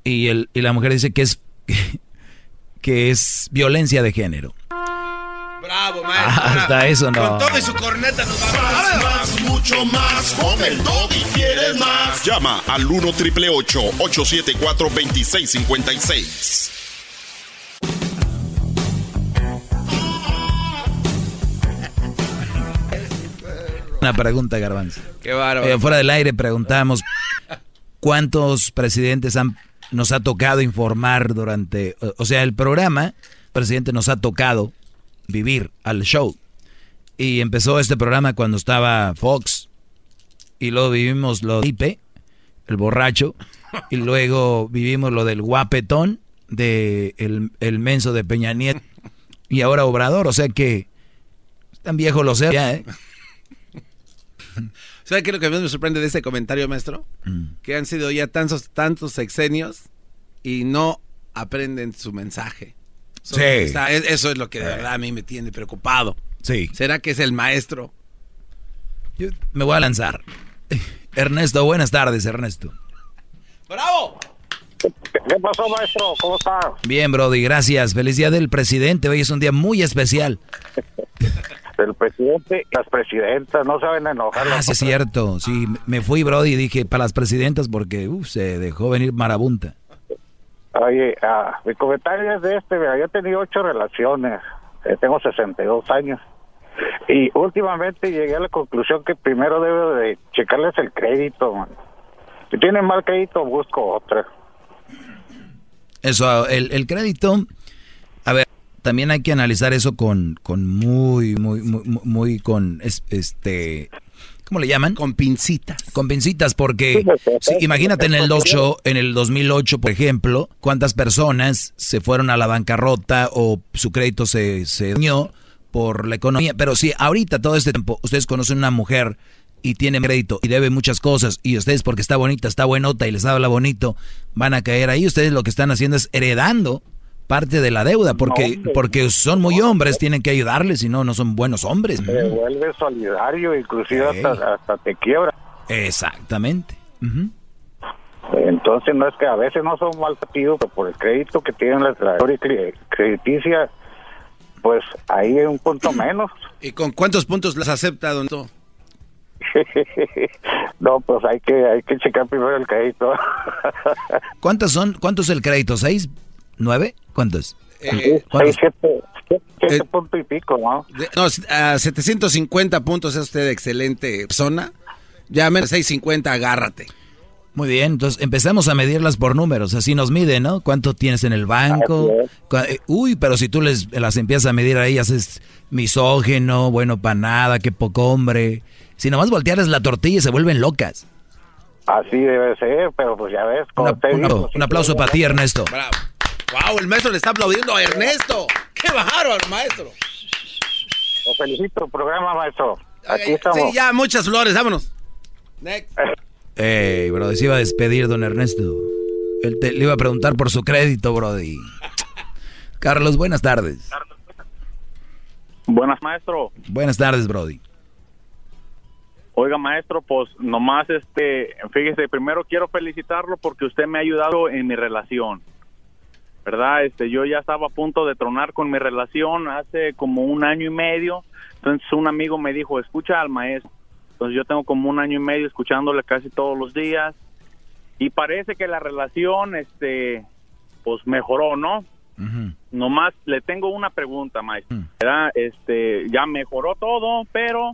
Y, el, y la mujer dice que es, que es violencia de género. Bravo, maestro. Ah, hasta eso no. Con todo y su corneta nos vamos. Más, más, mucho más. Con el y quieres más. Llama al 1 triple 874 2656. Una pregunta, Garbanzo. Qué bárbaro. Eh, fuera del aire preguntamos cuántos presidentes han, nos ha tocado informar durante, o- o sea, el programa, presidente nos ha tocado vivir al show. Y empezó este programa cuando estaba Fox. Y luego vivimos lo de Ipe, el borracho. Y luego vivimos lo del guapetón, de el, el menso de Peña Nieto. Y ahora Obrador, o sea que están viejos los ya, ¿eh? ¿Sabe qué es lo que más me sorprende de este comentario, maestro? Que han sido ya tantos, tantos sexenios y no aprenden su mensaje. Sí. está- es- eso es lo que de verdad a mí me tiene preocupado. Sí. ¿Será que es el maestro? me voy a lanzar. Ernesto, buenas tardes, Ernesto. ¡Bravo! ¿Qué pasó, maestro? ¿Cómo está? Bien, Brody, gracias. Feliz día del presidente. Hoy es un día muy especial. El presidente y las presidentas no saben enojar. Ah, sí, es cierto. Sí, me fui, Brody, y dije para las presidentas porque uf, se dejó venir marabunta. Oye, ah, mi comentario es de este. Mira, yo he tenido ocho relaciones. Eh, tengo 62 años. Y últimamente llegué a la conclusión que primero debo de checarles el crédito. man. Si tienen mal crédito, busco otra. Eso, el, el crédito, a ver, también hay que analizar eso con, con muy, muy, muy, muy- con, es- este, ¿cómo le llaman? Con pincitas. Con pincitas, porque sí, imagínate en el 8, en el 2008, por ejemplo, cuántas personas se fueron a la bancarrota o su crédito se, se dañó por la economía. Pero sí, ahorita todo este tiempo, ustedes conocen una mujer y tiene crédito y debe muchas cosas y ustedes porque está bonita, está buenota y les habla bonito, van a caer ahí. Ustedes lo que están haciendo es heredando parte de la deuda porque, porque son muy hombres, tienen que ayudarles, si no, no son buenos hombres. Te vuelves solidario, inclusive hasta, hasta te quiebra. Exactamente. Entonces no es que a veces no son mal partidos, pero por el crédito que tienen la trayectoria cre- crediticia, pues ahí es un punto menos. ¿Y con cuántos puntos las acepta, don Tito? no, pues hay que hay que checar primero el crédito. ¿Cuántos son? ¿Cuántos el crédito? ¿Seis? ¿Nueve? ¿Cuántos? Eh, ¿Cuántos? siete, siete punto y pico, ¿no? No, a 750 puntos es usted excelente persona. Ya menos 650, agárrate. Muy bien, entonces empezamos a medirlas por números, así nos miden, ¿no? ¿Cuánto tienes en el banco? Eh, Uy, pero si tú les las empiezas a medir a ellas es misógeno, bueno para nada, qué poco hombre. Si nomás voltearles la tortilla se vuelven locas. Así debe ser, pero pues ya ves. Una- digo, un aplauso para ti, Ernesto. Bravo. Wow, el maestro le está aplaudiendo a Ernesto. ¡Qué bárbaro, maestro! Lo felicito, programa, maestro. Aquí Sí, estamos. ya, muchas flores, vámonos. Next. Ey, bro, se iba a despedir, don Ernesto. Él te- le iba a preguntar por su crédito, brody. Carlos, buenas tardes. Buenas, maestro. Buenas tardes, brody. Oiga, maestro, pues nomás, este, fíjese, primero quiero felicitarlo porque usted me ha ayudado en mi relación. ¿Verdad? Este, yo ya estaba a punto de tronar con mi relación hace como un año y medio. Entonces un amigo me dijo, escucha al maestro. Entonces yo tengo como un año y medio escuchándole casi todos los días. Y parece que la relación, este, pues mejoró, ¿no? Nomás le tengo una pregunta, maestro. ¿verdad? Este, ya mejoró todo, pero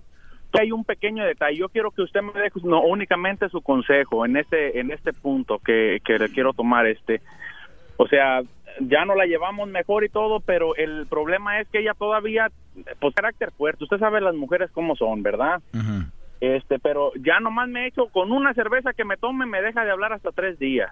hay un pequeño detalle. Yo quiero que usted me dé no, únicamente su consejo en este en este punto que, que le quiero tomar. Este, o sea, ya no la llevamos mejor y todo, pero el problema es que ella todavía, pues carácter fuerte. Usted sabe las mujeres cómo son, ¿verdad? Este, pero ya nomás me he hecho con una cerveza que me tome me deja de hablar hasta tres días.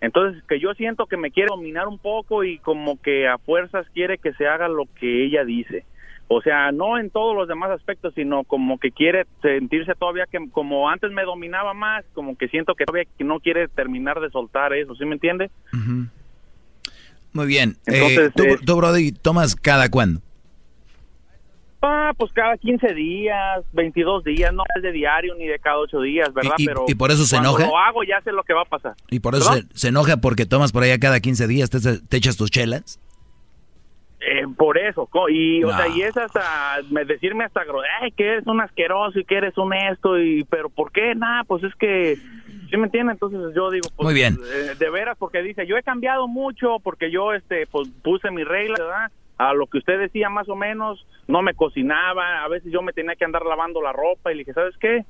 Entonces, que yo siento que me quiere dominar un poco y como que a fuerzas quiere que se haga lo que ella dice. O sea, no en todos los demás aspectos, sino como que quiere sentirse todavía que como antes me dominaba más, como que siento que todavía no quiere terminar de soltar eso, ¿sí me entiende? Muy bien. Entonces, Eh, tú, eh, tú, brody, tomas cada cuándo? Ah, pues cada 15 días, 22 días, no es de diario ni de cada 8 días, ¿verdad? ¿Y- y- Pero y por eso se enoja? lo hago ya sé lo que va a pasar. Y por eso se, enoja porque tomas por allá cada 15 días, te, te echas tus chelas. Eh, por eso, y o sea, y es hasta me- decirme hasta ay, que eres un asqueroso y que eres un esto y pero ¿por qué? Nada, pues es que ¿sí me entiende? Entonces yo digo, pues, Muy bien. eh, de veras porque dice, yo he cambiado mucho porque yo este pues puse mis reglas, ¿verdad? A lo que usted decía más o menos, no me cocinaba, a veces yo me tenía que andar lavando la ropa y le dije, ¿sabes qué?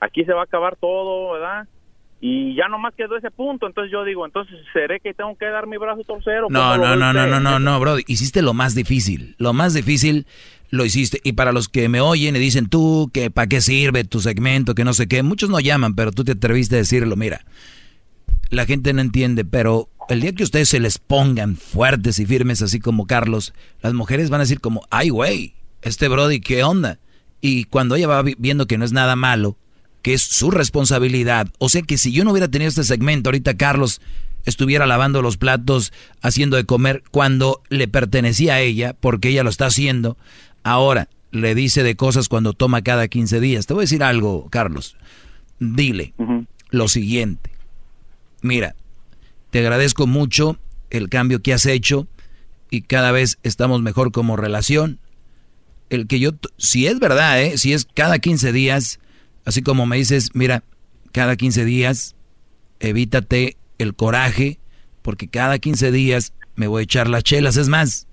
Aquí se va a acabar todo, ¿verdad? Y ya nomás quedó ese punto, entonces yo digo, entonces seré que tengo que dar mi brazo torcero. No, ¿Cómo lo no, no, no, no, no, no, brody. Hiciste lo más difícil. Lo más difícil lo hiciste. Y para los que me oyen y dicen, tú, que para qué sirve tu segmento, que no sé qué. Muchos no llaman, pero tú te atreviste a decirlo. Mira, la gente no entiende, pero el día que ustedes se les pongan fuertes y firmes, así como Carlos, las mujeres van a decir como, ay, güey, este Brody, ¿qué onda? Y cuando ella va vi- viendo que no es nada malo, que es su responsabilidad, o sea que si yo no hubiera tenido este segmento, ahorita Carlos estuviera lavando los platos, haciendo de comer, cuando le pertenecía a ella, porque ella lo está haciendo. Ahora, le dice de cosas cuando toma cada 15 días. Te voy a decir algo, Carlos. Dile lo siguiente. Mira, te agradezco mucho el cambio que has hecho y cada vez estamos mejor como relación. El que yo, si es verdad, ¿eh? si es cada 15 días, así como me dices, mira, cada 15 días, evítate el coraje, porque cada 15 días me voy a echar las chelas. Es más,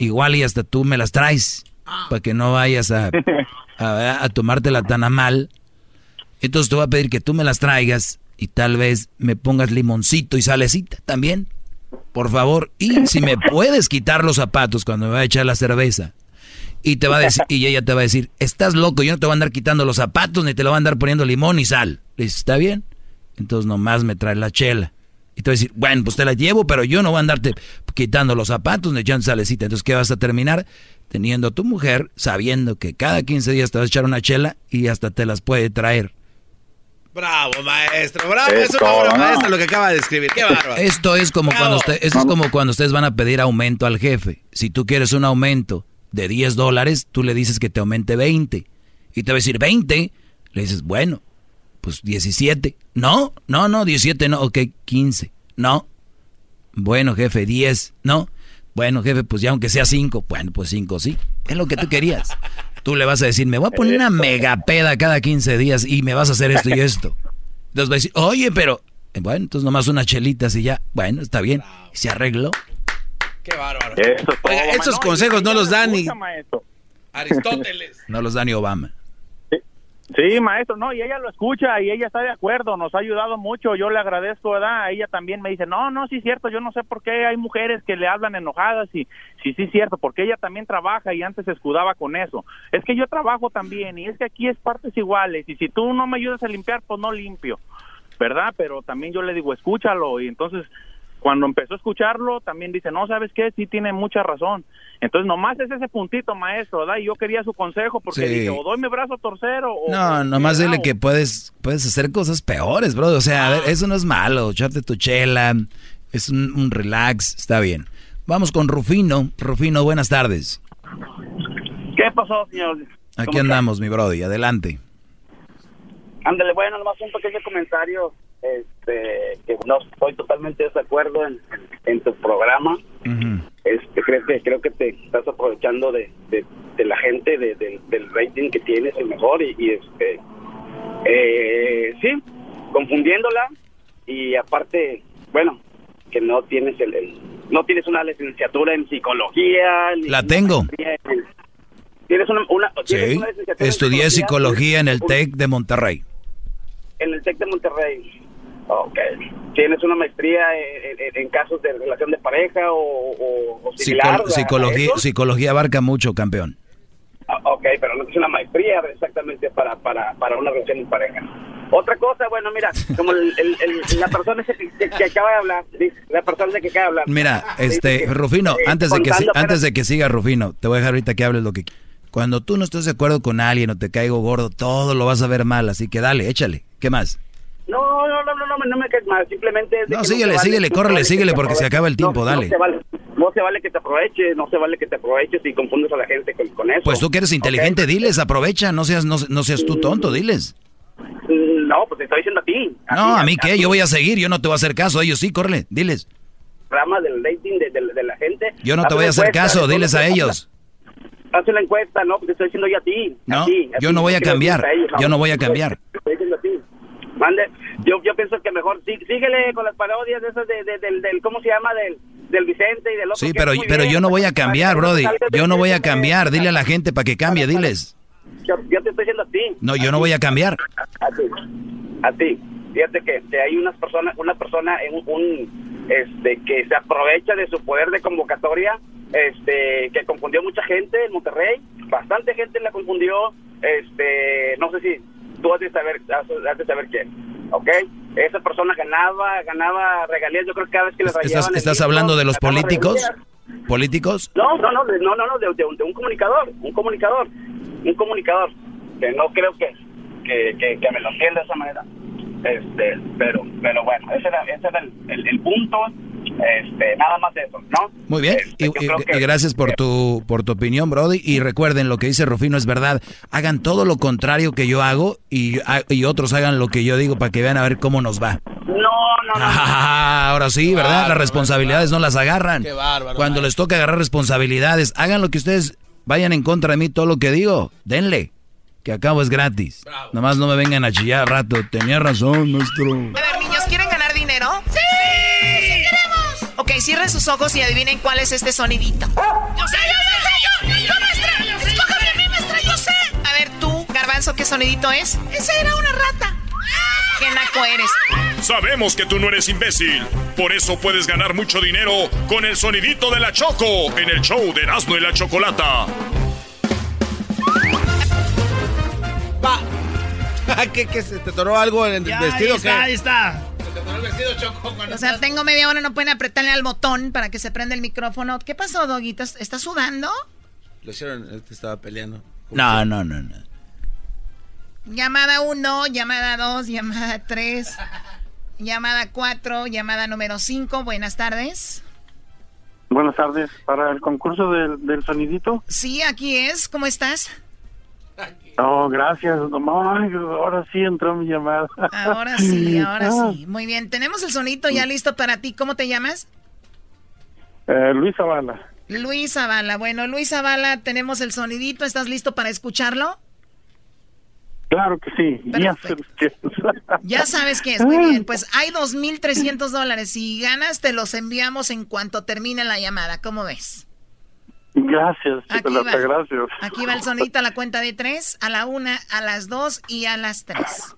igual y hasta tú me las traes, para que no vayas a, a, a tomártela tan a mal. Entonces te voy a pedir que tú me las traigas y tal vez me pongas limoncito y salecita también. Por favor, y si me puedes quitar los zapatos cuando me va a echar la cerveza. Y te va a decir, y ella te va a decir, estás loco, yo no te voy a andar quitando los zapatos ni te lo voy a andar poniendo limón y sal. Le dices, ¿está bien? Entonces nomás me trae la chela. Y te va a decir, bueno, pues te la llevo, pero yo no voy a andarte quitando los zapatos ni echando salecita. Entonces, ¿qué vas a terminar? Teniendo a tu mujer sabiendo que cada 15 días te vas a echar una chela y hasta te las puede traer. Bravo, maestro, bravo, es una obra maestra lo que acaba de describir, qué bárbaro. Esto es como cuando usted, esto es como cuando ustedes van a pedir aumento al jefe. Si tú quieres un aumento de 10 dólares, tú le dices que te aumente 20. Y te va a decir 20, le dices, bueno, pues 17. No, no, no, 17 no, ok, 15. No. Bueno, jefe, 10. No. Bueno, jefe, pues ya aunque sea 5, bueno, pues 5 sí. Es lo que tú querías. Tú le vas a decir, me voy a poner una mega peda cada 15 días y me vas a hacer esto y esto. Entonces va a decir, oye, pero, eh, bueno, entonces nomás unas chelitas y ya, bueno, está bien. Se arregló. Qué bárbaro. Oiga, esos consejos no los da ni Aristóteles. No los da ni Obama. Sí, maestro, no, y ella lo escucha y ella está de acuerdo, nos ha ayudado mucho, yo le agradezco, ¿verdad? Ella también me dice, no, no, sí es cierto, yo no sé por qué hay mujeres que le hablan enojadas y sí, sí es cierto, porque ella también trabaja y antes se escudaba con eso. Es que yo trabajo también y es que aquí es partes iguales y si tú no me ayudas a limpiar, pues no limpio, ¿verdad? Pero también yo le digo, escúchalo y entonces cuando empezó a escucharlo, también dice, no, ¿sabes qué? Sí tiene mucha razón. Entonces, nomás es ese puntito, maestro, ¿verdad? Y yo quería su consejo porque Sí. dije, o doy mi brazo torcero o... No, nomás dile que puedes, puedes hacer cosas peores, bro. O sea, a ver, eso no es malo. Echarte tu chela, es un, un relax, está bien. Vamos con Rufino. Rufino, buenas tardes. ¿Qué pasó, señor? Aquí andamos, mi brody. Adelante. Ándale, bueno, nomás un pequeño comentario. Este, que no estoy totalmente de desacuerdo en, tu programa. Este, creo que creo que te estás aprovechando de, de, de la gente, de, de- del rating que tienes, el mejor, y, y, este, eh, sí, confundiéndola, y aparte, bueno, que no tienes el, el- no tienes una licenciatura en psicología. ni La tengo. en- Tienes una, una- tienes Sí. una licenciatura en Estudié psicología en el TEC de Monterrey. En el TEC de Monterrey. Ok. ¿Tienes una maestría en, en- en casos de relación de pareja o, o- o similar? psicología, psicología abarca mucho, campeón. Ah, Ok, pero no es una maestría exactamente para, para, para una relación de pareja. Otra cosa, bueno, mira, como el, el- el- la persona que, que- que acaba de hablar, la persona esa que acaba de hablar. Mira, este, Rufino, eh, antes de que antes de que siga Rufino, te voy a dejar ahorita que hables lo que cuando tú no estés de acuerdo con alguien o te caigo gordo, todo lo vas a ver mal, así que dale, échale. ¿Qué más? No, no, no, no, no, no me quedes mal, simplemente... es No, síguele, se vale- síguele, no córrele, síguele porque se acaba el tiempo, No, dale. No se, vale, no se vale que te aproveches, no se vale que te aproveches y confundes a la gente con, con eso. Pues tú que eres inteligente, diles, aprovecha, no seas no, no seas tú tonto, diles. No, pues te estoy diciendo a ti. No, a mí qué, yo voy a seguir, yo no te voy a hacer caso, ellos sí, córrele, diles. programa del rating de, de- de la gente. Yo no te voy a hacer encuesta, caso, diles a ellos. Haz una encuesta, no, porque te estoy diciendo yo a ti. No, a ti, a yo no voy a cambiar, ellos, yo no voy a cambiar. Te estoy diciendo a ti. Mande, yo, yo pienso que mejor sí- síguele con las parodias de esas de, de- del, del, ¿cómo se llama? Del, del Vicente y del otro. Sí, pero, pero bien, yo no voy a cambiar, Brody. Yo no voy a cambiar. Dile a la gente para que cambie, diles. Yo, yo te estoy diciendo a ti. No, yo no voy a cambiar. A ti. A ti. Fíjate que, que hay unas personas, una persona en un, un, este que se aprovecha de su poder de convocatoria, este que confundió mucha gente en Monterrey, bastante gente la confundió, este no sé si tú has de saber, has, de saber quién, ¿ok? Esa persona ganaba, ganaba regalías, yo creo que cada vez que le ¿Estás, estás hablando de los políticos? regalías. ¿Políticos? No, no, no, no, no, no, de, de un- de un comunicador, un comunicador, un comunicador, que no creo que, que, que, que me lo entienda de esa manera. Este, pero, pero bueno, ese era, ese era el, el, el punto Este, nada más eso, ¿no? Muy bien, Este, y, yo creo y- que- y gracias por tu, por tu opinión, Brody. Y recuerden, lo que dice Rufino es verdad. Hagan todo lo contrario que yo hago y, y otros hagan lo que yo digo para que vean a ver cómo nos va. No, no, no. Ah, ahora sí, ¿verdad? Las responsabilidades no las agarran. Qué bárbaro, Cuando les toca agarrar responsabilidades, hagan lo que ustedes vayan en contra de mí, todo lo que digo. Denle, que acabo es gratis. Nomás no me vengan a chillar al rato. Tenía razón, maestro. Cierren sus ojos y adivinen cuál es este sonidito. Yo sé, yo sé, yo, yo, maestra. Escójame a mí, maestra, yo sé. A ver, tú, Garbanzo, ¿qué sonidito es? Esa era una rata. ¿Qué naco eres? Sabemos que tú no eres imbécil. Por eso puedes ganar mucho dinero con el sonidito de la Choco en el show de Erasmo y la Chocolata. ¿Qué, qué, se te toró algo en el Ya, vestido? ahí está, ¿qué? ahí está. Se te toró el vestido, Choco. cuando O sea, tengo media hora, no pueden apretarle al botón para que se prenda el micrófono. ¿Qué pasó, Doguito? ¿Estás sudando? Lo hicieron, estaba peleando. No, no, no, no. Llamada 1, llamada 2, llamada 3, llamada 4, llamada número 5. Buenas tardes. Buenas tardes. ¿Para el concurso del, del sonidito? Sí, aquí es. ¿Cómo estás? Oh, gracias. No, ay, ahora sí entró mi llamada. Ahora sí, ahora Ah, sí. Muy bien, tenemos el sonito ya listo para ti. ¿Cómo te llamas? eh, Luis Zavala. Luis Zavala. Bueno, Luis Zavala, tenemos el sonidito. ¿Estás listo para escucharlo? Claro que sí. Ya sabes qué es. Muy bien, pues hay 2.300 dólares. Si ganas, te los enviamos en cuanto termine la llamada. ¿Cómo ves? Gracias, Aquí va. gracias. Aquí va el sonidito a la cuenta de tres, a la una, a las dos y a las tres.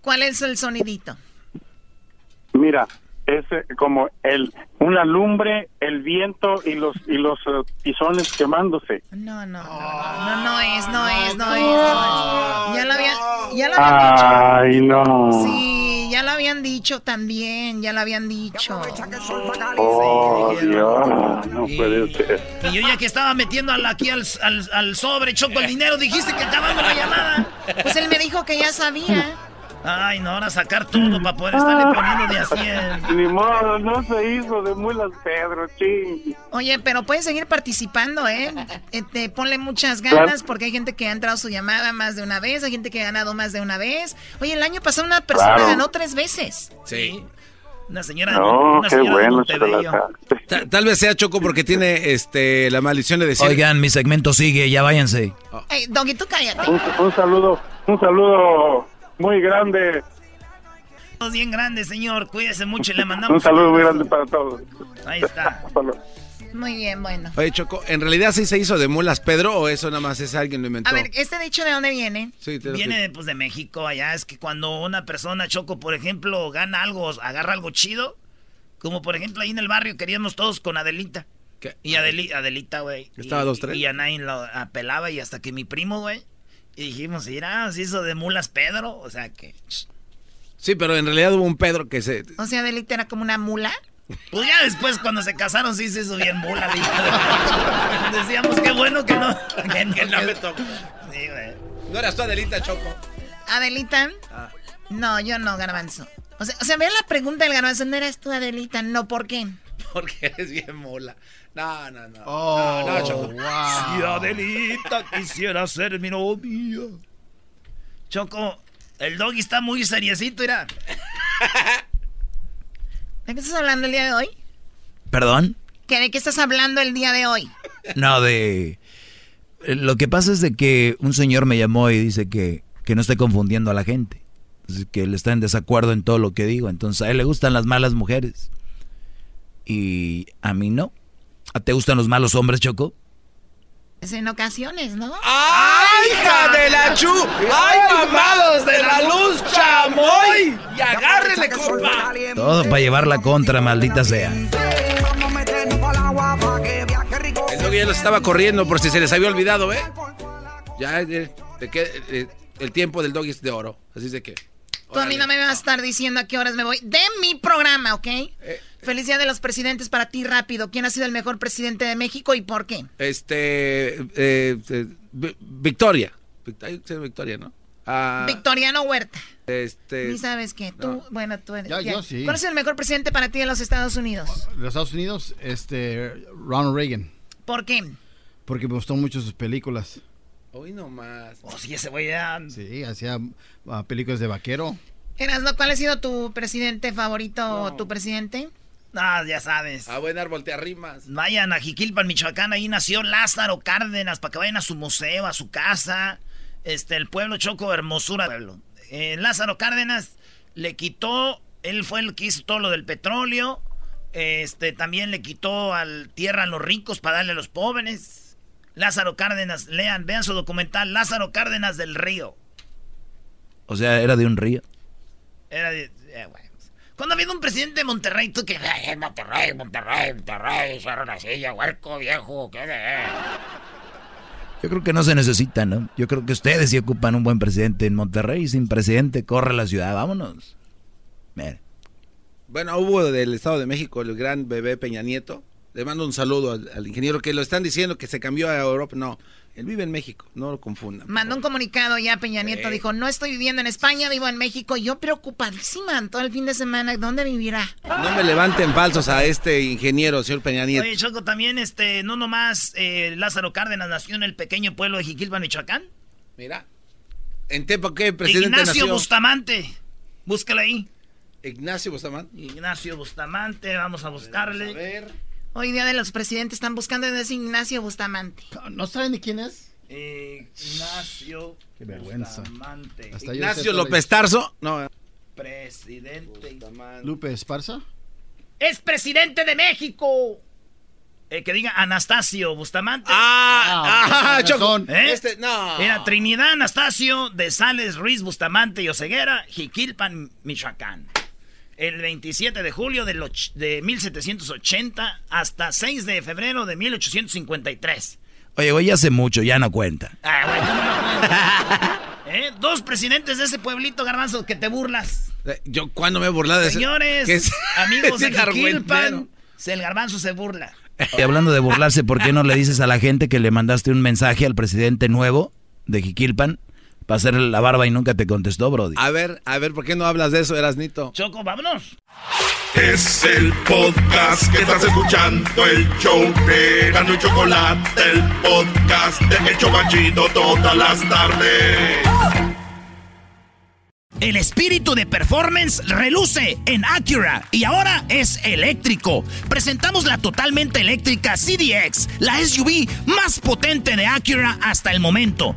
¿Cuál es el sonidito? Mira, es como el una lumbre, el viento y los y los eh, tizones quemándose. No, no, no, no, no, no es, no es, no es, no es. Ya lo había, ya lo habían dicho. Ay, no. Sí, ya lo habían dicho también, ya lo habían dicho. Oh, Dios, no puede ser. Y yo ya que estaba metiendo al- aquí al, al- al sobre, Choco, el dinero, dijiste que acabamos la llamada. Pues él me dijo que ya sabía. Ay, no, ahora sacar todo para poder estarle poniendo de a 100. Ni modo, no se hizo de mulas Pedro, ching. Oye, pero puedes seguir participando, ¿eh? Este, ponle muchas ganas porque hay gente que ha entrado su llamada más de una vez, hay gente que ha ganado más de una vez. Oye, el año pasado una persona Claro. ganó tres veces. Sí. Una señora, No, una qué señora bueno, Tal vez sea Choco porque tiene este la maldición de decir. Oigan, mi segmento sigue, ya váyanse. Ey, Doggy, tú cállate. Un, un saludo, un saludo muy grande. Bien grandes, señor. Cuídese mucho y le mandamos Un saludo muy grande para todos. Ahí está. Muy bien, bueno. Oye, Choco, ¿en realidad sí se hizo de mulas Pedro o eso nada más es alguien lo inventó? A ver, ¿este dicho de dónde viene? Sí, te lo Viene pues de México allá. Es que cuando una persona, Choco, por ejemplo, gana algo, agarra algo chido. Como por ejemplo ahí en el barrio queríamos todos con Adelita. Y Adeli- Adelita, güey. Estaba Y- dos, tres. Y a nadie lo apelaba y hasta que mi primo, güey. Y dijimos, mira, se hizo de mulas Pedro. O sea que... Sí, pero en realidad hubo un Pedro que se... O sea, Delita era como una mula. Pues ya después cuando se casaron sí se hizo bien mula. de Decíamos qué bueno que no. Que no, Que no me tocó. Sí, güey. No eras tú, Adelita, Choco. Adelita. No, yo no, Garbanzo. O sea, o sea, vean la pregunta del Garbanzo. ¿No eras tú, Adelita? No, ¿por qué? Porque eres bien mula. No, no, no. Oh, no, no, Choco. Si Adelita quisiera ser mi novia. Choco, el doggy está muy seriecito, mira. ¿De qué estás hablando el día de hoy? ¿Perdón? ¿Que ¿De qué estás hablando el día de hoy? No, de... eh, Lo que pasa es de que un señor me llamó y dice que, que no esté confundiendo a la gente. Que él está en desacuerdo en todo lo que digo. Entonces a él le gustan las malas mujeres. Y a mí no. ¿A te gustan los malos hombres, Choco? Es en ocasiones, ¿no? ¡Ay, hija de la chu! ¡Ay, mamados de la luz, chamoy! ¡Y agárrele, compa! Todo para llevar la contra, maldita sea. El doggy ya los estaba corriendo por si se les había olvidado, ¿eh? Ya, eh, de que, eh, el tiempo del doggy es de oro. Así es de que... Tú a mí no me vas a estar diciendo a qué horas me voy de mi programa, ¿ok? Feliz Día de los Presidentes para ti, rápido. ¿Quién ha sido el mejor presidente de México y por qué? Este... eh, eh, Vi- Victoria. Victoria, ¿no? Ah, Victoriano Huerta. Este. Ni sabes qué. Tú, bueno, tú eres. Ya, ya. yo sí. ¿Cuál es el mejor presidente para ti de los Estados Unidos? De los Estados Unidos, este, Ronald Reagan. ¿Por qué? Porque me gustó mucho sus películas. Hoy nomás. Oh, sí, ese güey ya... Sí, hacía ah, películas de vaquero. Erasno, ¿cuál ha sido tu presidente favorito o tu presidente? Ah, ya sabes. A buen árbol te arrimas. Vayan a Jiquilpan, Michoacán, ahí nació Lázaro Cárdenas, para que vayan a su museo, a su casa. Este, el pueblo Choco, hermosura pueblo. Eh, Lázaro Cárdenas le quitó, él fue el que hizo todo lo del petróleo. Este, también le quitó al tierra a los ricos para darle a los pobres. Lázaro Cárdenas, lean, vean su documental, Lázaro Cárdenas del Río. O sea, era de un río. Era de. eh, güey. Cuando ha habido un presidente de Monterrey, tú que. "Ay, Monterrey, Monterrey, Monterrey, cerro silla, huerco, viejo, ¿qué de.? Yo creo que no se necesita, ¿no? Yo creo que ustedes sí ocupan un buen presidente en Monterrey. Sin presidente, corre la ciudad. Vámonos. Mira. Bueno, hubo del Estado de México el gran bebé Peña Nieto. Le mando un saludo al, al ingeniero que lo están diciendo que se cambió a Europa. No, él vive en México, no lo confundan. Mandó un comunicado ya Peña Nieto, Sí. dijo, no estoy viviendo en España, vivo en México. Yo preocupadísima todo el fin de semana, ¿dónde vivirá? No me levanten falsos a este ingeniero, señor Peña Nieto. Oye, Choco, también, este, no nomás eh, Lázaro Cárdenas nació en el pequeño pueblo de Jiquilpan, Michoacán. Mira. ¿En Tepa qué presidente Ignacio nació? Bustamante. Búscalo ahí. Ignacio Bustamante. Ignacio Bustamante, vamos a buscarle. Hoy día de los presidentes están buscando a ese Ignacio Bustamante. ¿No saben ni quién es? Ignacio Qué vergüenza. Bustamante. Hasta Ignacio López Tarso. No. Presidente. Lupe Esparza. ¡Es presidente de México! Eh, que diga Anastasio Bustamante. Ah, ah, Choco. ¿Eh? Este, no. Era Trinidad Anastasio de Sales Ruiz Bustamante y Oseguera, Jiquilpan, Michoacán. El 27 de julio och- de 1780 hasta 6 de febrero de 1853. Oye, güey, ya hace mucho, ya no cuenta. Ah, güey, ¿cómo no cuenta? ¿Eh? Dos presidentes de ese pueblito, garbanzo, que te burlas. Eh, Yo cuando me he burlado de ese- Señores, es- amigos de Jiquilpan, el garbanzo se burla. Y hablando de burlarse, ¿por qué no le dices a la gente que le mandaste un mensaje al presidente nuevo de Jiquilpan para hacer la barba y nunca te contestó, Brody? A ver, a ver, ¿por qué no hablas de eso, Erasnito? Choco, vámonos. Es el podcast que estás escuchando, el show de Gano y Chocolate, el podcast de El Chobachito todas las tardes. El espíritu de performance reluce en Acura y ahora es eléctrico. Presentamos la totalmente eléctrica CDX, la SUV más potente de Acura hasta el momento.